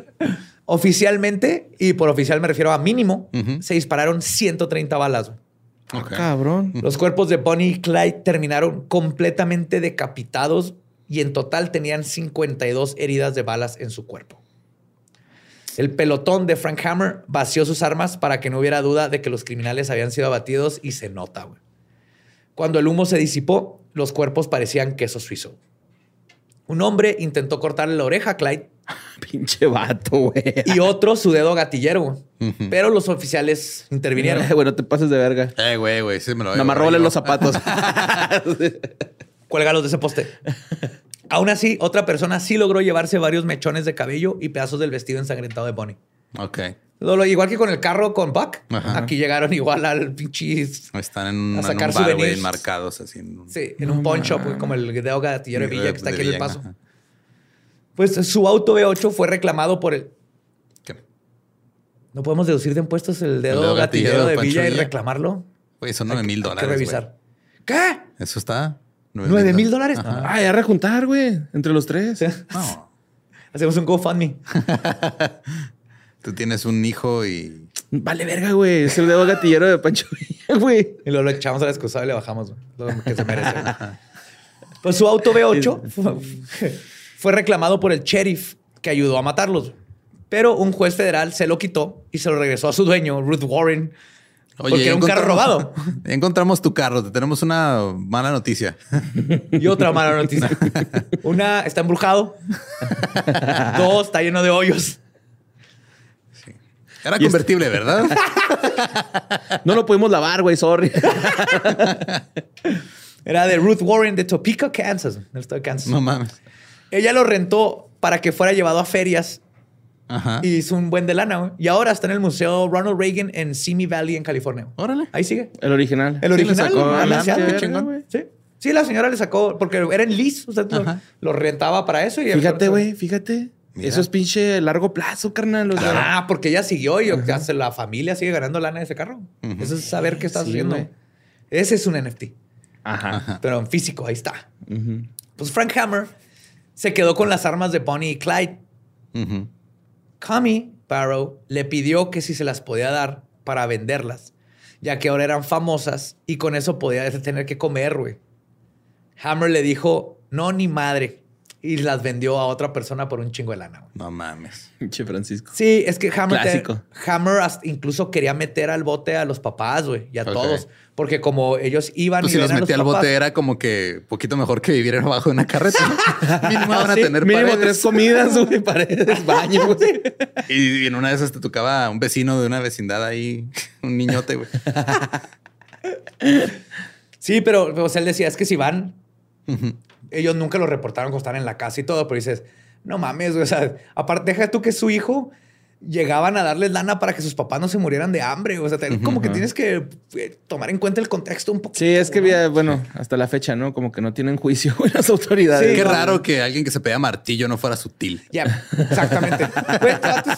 oficialmente, y por oficial me refiero a mínimo, se dispararon 130 balas.
Ah, cabrón.
Los cuerpos de Bonnie y Clyde terminaron completamente decapitados y en total tenían 52 heridas de balas en su cuerpo. El pelotón de Frank Hammer vació sus armas para que no hubiera duda de que los criminales habían sido abatidos y se nota. Güey. Cuando el humo se disipó, los cuerpos parecían queso suizo. Un hombre intentó cortarle la oreja a Clyde.
Pinche vato, güey.
Y otro su dedo gatillero, Pero los oficiales intervinieron.
Eh, güey, no te pases de verga.
Eh, güey, güey, sí me lo
Nada más róbale los zapatos.
Cuélgalos de ese poste. Aún así, otra persona sí logró llevarse varios mechones de cabello y pedazos del vestido ensangrentado de Bonnie.
Ok
igual que con el carro con Buck, aquí llegaron igual al pinche.
Están en, un, a sacar en bar, marcados así.
Sí, en un pawn shop, como el de Gatillero de Villa, que está aquí en el paso. Pues su auto V8 fue reclamado por el. ¿Qué? ¿No podemos deducir de impuestos el dedo, gatillero, de Villa y reclamarlo?
Pues son 9 mil dólares.
Hay que revisar. ¿Qué?
Eso está.
9 mil dólares.
Ah, ya rejuntar, güey. Entre los tres.
No. Hacemos un GoFundMe.
Tú tienes un hijo y.
Vale, verga, güey. Es el dedo gatillero de Pancho Villa, güey.
Y luego lo echamos a la excusada y le bajamos, Lo que se merece. pues su auto V8 fue, reclamado por el sheriff que ayudó a matarlos. Pero un juez federal se lo quitó y se lo regresó a su dueño, Ruth Warren. porque era un carro robado.
Encontramos tu carro. Te tenemos una mala noticia.
Y otra mala noticia. Una está embrujado. Dos está lleno de hoyos.
Era convertible, ¿verdad?
no lo pudimos lavar, güey, sorry.
Era de Ruth Warren de Topeka, Kansas. Kansas.
No mames.
Ella lo rentó para que fuera llevado a ferias. Ajá. Y hizo un buen de lana, güey. Y ahora está en el Museo Ronald Reagan en Simi Valley, en California.
Órale.
Ahí sigue.
El original.
El original. Sí, sí. Sí, la señora le sacó, porque era en lease, usted lo, rentaba para eso. Y
fíjate, güey, fíjate. Eso es pinche largo plazo, carnal.
ah, porque ella siguió y la familia sigue ganando lana de ese carro. Eso es saber qué estás haciendo. Ese es un NFT. Ajá. Pero en físico, ahí está. Pues Frank Hammer se quedó con las armas de Bonnie y Clyde. Uh Barrow le pidió que si se las podía dar para venderlas, ya que ahora eran famosas y con eso podía tener que comer, güey. Hammer le dijo, no, ni madre y las vendió a otra persona por un chingo de lana.
No mames.
Che Francisco.
Sí, es que Hammer, Hammer incluso quería meter al bote a los papás, güey, y a todos. Porque como ellos iban
pues y si los metía al bote era como que poquito mejor que vivir abajo de una carreta. mínimo van a tener
mínimo tres comidas, güey, paredes, baño, güey.
Y, en una de esas te tocaba un vecino de una vecindad ahí, un niñote, güey.
sí, pero él decía, es que si van, ellos nunca lo reportaron cuando estaban en la casa y todo, pero dices, no mames, güey. O sea, aparte, deja tú que su hijo llegaban a darles lana para que sus papás no se murieran de hambre. O sea, como que tienes que eh, tomar en cuenta el contexto un poco.
Sí, es que, había, bueno, hasta la fecha, ¿no? Como que no tienen juicio las autoridades.
Sí, Qué raro que alguien que se pega martillo no fuera sutil.
Ya, exactamente.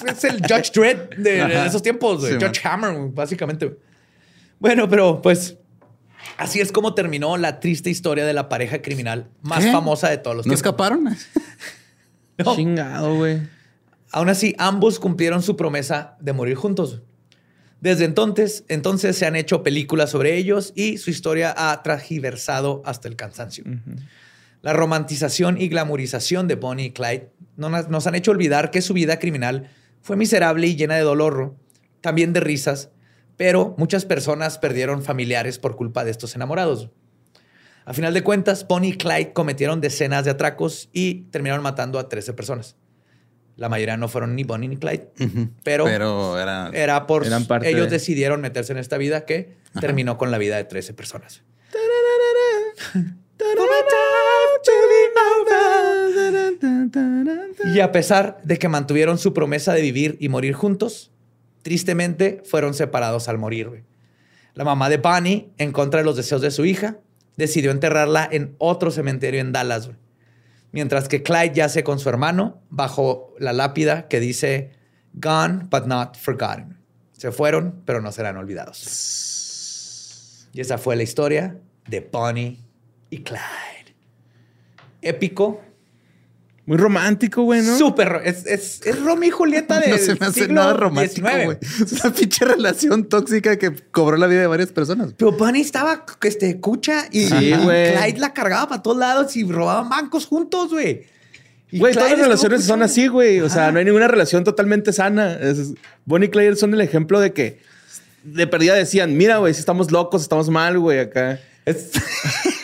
es el Judge Dredd de, esos tiempos, güey. Judge Hammer, básicamente. Bueno, pero pues Así es como terminó la triste historia de la pareja criminal más famosa de todos los
tiempos. ¿No escaparon?
Chingado, güey.
Aún así, ambos cumplieron su promesa de morir juntos. Desde entonces, entonces se han hecho películas sobre ellos y su historia ha tragiversado hasta el cansancio. La romantización y glamorización de Bonnie y Clyde nos han hecho olvidar que su vida criminal fue miserable y llena de dolor, también de risas, pero muchas personas perdieron familiares por culpa de estos enamorados. A final de cuentas, Bonnie y Clyde cometieron decenas de atracos y terminaron matando a 13 personas. La mayoría no fueron ni Bonnie ni Clyde, pero, era, por ellos decidieron meterse en esta vida que terminó con la vida de 13 personas. Y a pesar de que mantuvieron su promesa de vivir y morir juntos, tristemente fueron separados al morir. La mamá de Bonnie, en contra de los deseos de su hija, decidió enterrarla en otro cementerio en Dallas mientras que Clyde yace con su hermano bajo la lápida que dice Gone but not forgotten. Se fueron, pero no serán olvidados. Y esa fue la historia de Bonnie y Clyde. Épico,
muy romántico, güey, ¿no?
Súper. Es, es, es Romeo y Julieta de.
No se me hace nada romántico, güey. Es una pinche relación tóxica que cobró la vida de varias personas.
Pero Bunny estaba este, cucha y Clyde la cargaba para todos lados y robaban bancos juntos, güey.
Güey, todas las relaciones son así, güey. O sea, no hay ninguna relación totalmente sana. Bonnie y Clyde son el ejemplo de que de perdida decían, mira, güey, si estamos locos, estamos mal, güey, acá. Es...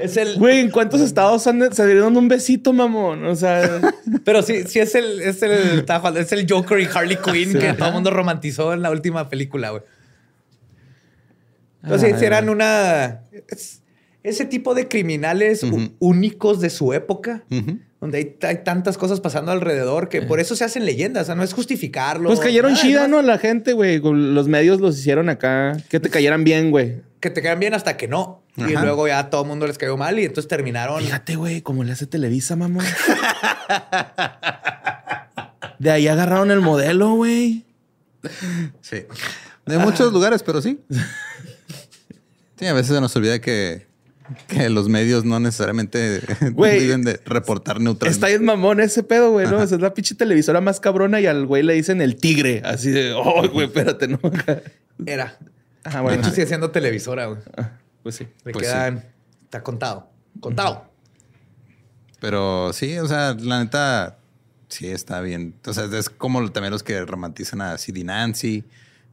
Es el. Güey, ¿en cuántos estados han, se dieron un besito, mamón? O sea.
Pero sí, sí es el, es el, es el Joker y Harley Quinn que todo el mundo romantizó en la última película, güey. Entonces, si eran una. ese tipo de criminales únicos de su época. Donde hay, tantas cosas pasando alrededor que por eso se hacen leyendas. O sea, no es justificarlo.
Pues cayeron chida, ¿no? La gente, güey. Los medios los hicieron acá. Que te cayeran bien, güey.
Que te cayeran bien hasta que no. Y luego ya todo el mundo les cayó mal y entonces terminaron.
Fíjate, güey, como le hace Televisa, mamón. de ahí agarraron el modelo, güey.
Sí. De muchos lugares, pero sí. Sí, a veces se nos olvida que, que los medios no necesariamente viven de reportar neutral.
Está mamón ese pedo, güey, ¿no? es la pinche televisora más cabrona y al güey le dicen el tigre. Así de, oh, güey, espérate, ¿no?
Era. Ajá, bueno. De hecho, sigue siendo televisora, güey.
Pues sí.
Le
pues
quedan. Está contado. Contado.
Pero sí, o sea, la neta, sí está bien. O sea, es como también los que romantizan a Sid Nancy,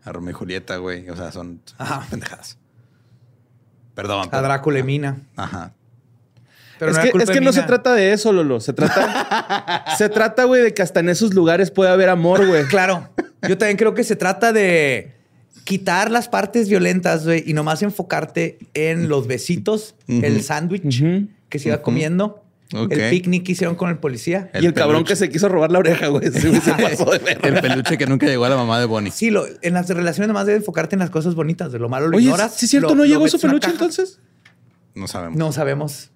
a Romeo y Julieta, güey. O sea, son, pendejadas. Perdón.
A Drácula y Mina.
Ajá.
Pero es, que, es que no se trata de eso, Lolo. Se trata, se trata, güey, de que hasta en esos lugares puede haber amor, güey.
Claro. Yo también creo que se trata de quitar las partes violentas, güey, y nomás enfocarte en los besitos, el sándwich que se iba comiendo. El picnic que hicieron con el policía.
y el cabrón que se quiso robar la oreja, güey.
el peluche que nunca llegó a la mamá de Bonnie.
Sí, lo, en las relaciones nomás debe enfocarte en las cosas bonitas. De lo malo lo ignoras.
¿Sí es cierto? ¿No llegó su peluche entonces?
No sabemos.
No sabemos.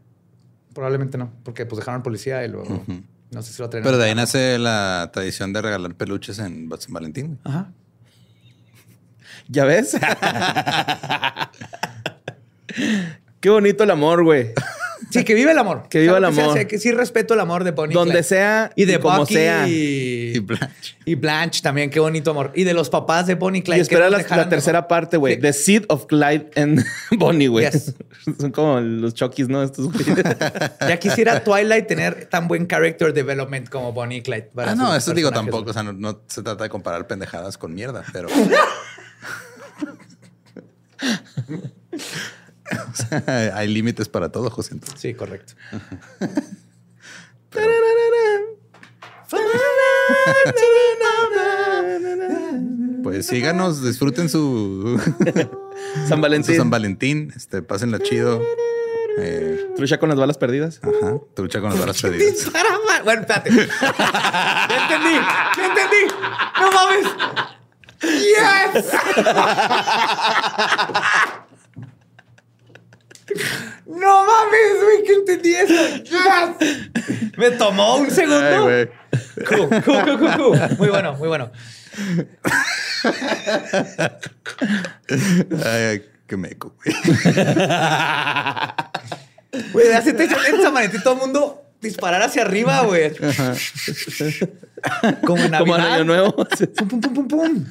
Probablemente no. Porque pues dejaron al policía y luego... No sé si lo traen.
Pero de ahí nace la tradición de regalar peluches en San Valentín.
Ajá.
¿Ya ves? Qué bonito el amor, güey.
Sí, que vive el amor.
Que viva el amor.
Que, sí respeto el amor de Bonnie.
Donde sea y de como sea.
Y, Blanche. Y Blanche también, qué bonito amor. Y de los papás de Bonnie Clyde.
Y espera la, tercera parte, güey. The Seed of Clyde and Bonnie, güey. Son como los Chockies, ¿no? Estos
Ya quisiera Twilight tener tan buen character development como Bonnie y Clyde.
ah, no, eso digo tampoco. O sea, no se trata de comparar pendejadas con mierda, pero... hay límites para todo, José.
Sí, correcto.
pues síganos, disfruten su
San Valentín.
San Valentín, este, pásenla chido.
Eh, trucha con las balas perdidas.
Ajá, trucha con las balas perdidas.
bueno, espérate. ya entendí, ya entendí. No mames. Yes. No mames, güey, que entendí eso. Yes. Me tomó un segundo. Ay, cool, cool, cool. Muy bueno, muy bueno.
Ay, qué meco, güey.
Güey, hace San Valentín todo el mundo disparar hacia arriba, güey.
Como en Como en Año Nuevo. pum, pum, pum, pum, pum.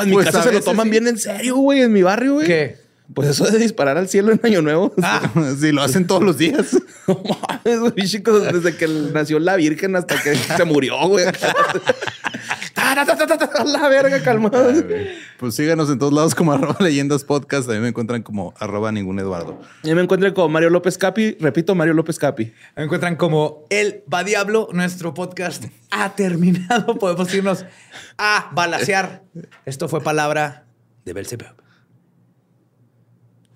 en mi pues casa se lo toman bien en serio, güey, en mi barrio, güey. ¿Qué? Pues eso de disparar al cielo en Año Nuevo.
Ah, sí, lo hacen todos los días. No
mames, chicos, desde que nació la Virgen hasta que se murió, güey. la verga, calmado.
pues síganos en todos lados como arroba leyendas podcast. A mí me encuentran como arroba ningún Eduardo.
Y me encuentran como Mario López Capi. Repito, Mario López Capi.
Me encuentran como El Va Diablo. Nuestro podcast ha terminado. Podemos irnos a balasear. Esto fue palabra de Belzebub.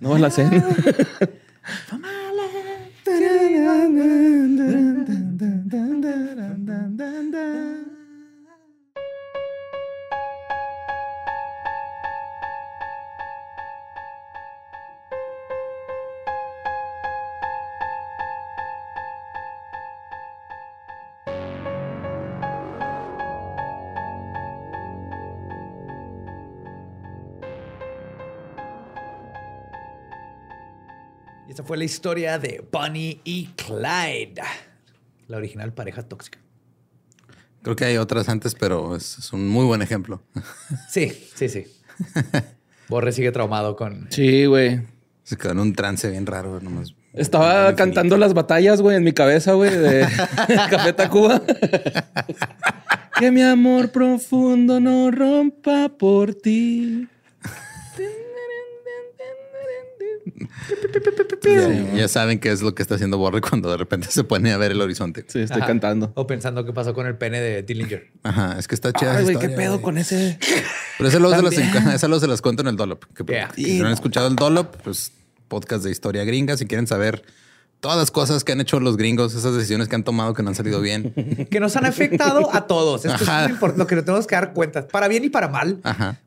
No la sé.
Esta fue la historia de Bonnie y Clyde, la original pareja tóxica.
Creo que hay otras antes, pero es, un muy buen ejemplo.
Sí, sí, sí. Borre sigue traumado con.
Sí, güey.
Se quedó en un trance bien raro. Nomás
Estaba cantando las batallas, güey, en mi cabeza, güey, de Café Tacuba. que mi amor profundo no rompa por ti.
Ya, saben qué es lo que está haciendo Borre cuando de repente se pone a ver el horizonte.
Sí, estoy cantando.
O pensando qué pasó con el pene de Dillinger.
Ajá, es que está chida.
Ay, güey, qué pedo con ese.
Pero se los, se los cuento en el Dolop. Que, Si no han escuchado el Dolop, pues podcast de historia gringa. Si quieren saber todas las cosas que han hecho los gringos, esas decisiones que han tomado que no han salido bien.
que nos han afectado a todos. Esto es lo que nos tenemos que dar cuenta, para bien y para mal.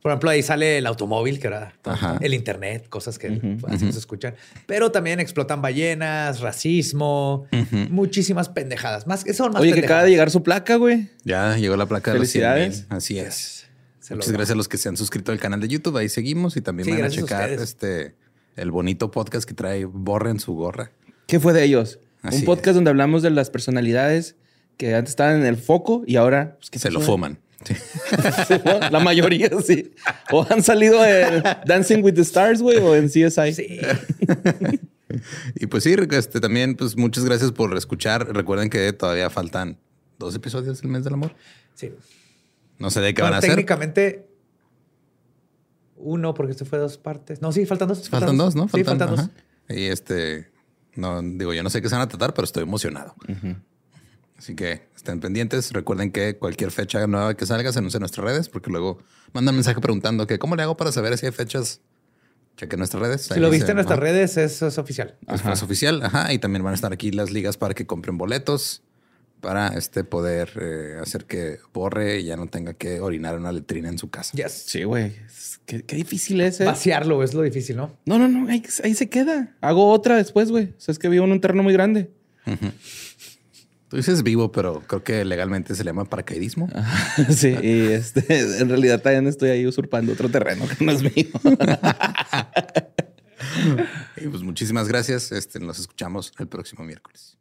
Por ejemplo, ahí sale el automóvil, que era el internet, cosas que así se escuchan. Pero también explotan ballenas, racismo, muchísimas pendejadas. Más que son más
Oye, que acaba de llegar su placa, güey.
Ya llegó la placa de Felicidades. Así es. Muchas gracias a los que se han suscrito al canal de YouTube. Ahí seguimos y también van a checar este el bonito podcast que trae Borre en su gorra.
¿Qué fue de ellos? un podcast donde hablamos de las personalidades que antes estaban en el foco y ahora
pues, se lo fuman.
La mayoría, sí. O han salido en Dancing with the Stars, güey, o en CSI. Sí.
y pues sí, este, también, pues muchas gracias por escuchar. Recuerden que todavía faltan dos episodios del mes del amor.
Sí.
No sé de qué van a hacer.
Técnicamente, uno, porque esto fue dos partes. No, sí, faltan dos.
Faltan, dos, ¿no? sí, faltan dos. Y este, no, digo, yo no sé qué se van a tratar, pero estoy emocionado. Así que estén pendientes. Recuerden que cualquier fecha nueva que salga se anuncia en nuestras redes, porque luego mandan mensaje preguntando que cómo le hago para saber si hay fechas. Cheque nuestras redes.
Si lo viste en nuestras redes, es, es oficial.
Es oficial, ajá. Y también van a estar aquí las ligas para que compren boletos para este poder eh, hacer que borre y ya no tenga que orinar una letrina en su casa.
Yes. Sí, güey. Qué, difícil es. ¿eh?
Vaciarlo es lo difícil, ¿no?
No, no, no. Ahí, se queda. Hago otra después, güey. O sea, es que vivo en un terreno muy grande.
Tú dices vivo, pero creo que legalmente se le llama paracaidismo.
sí, y este, en realidad también estoy ahí usurpando otro terreno que no es mío.
y pues muchísimas gracias. Este, nos escuchamos el próximo miércoles.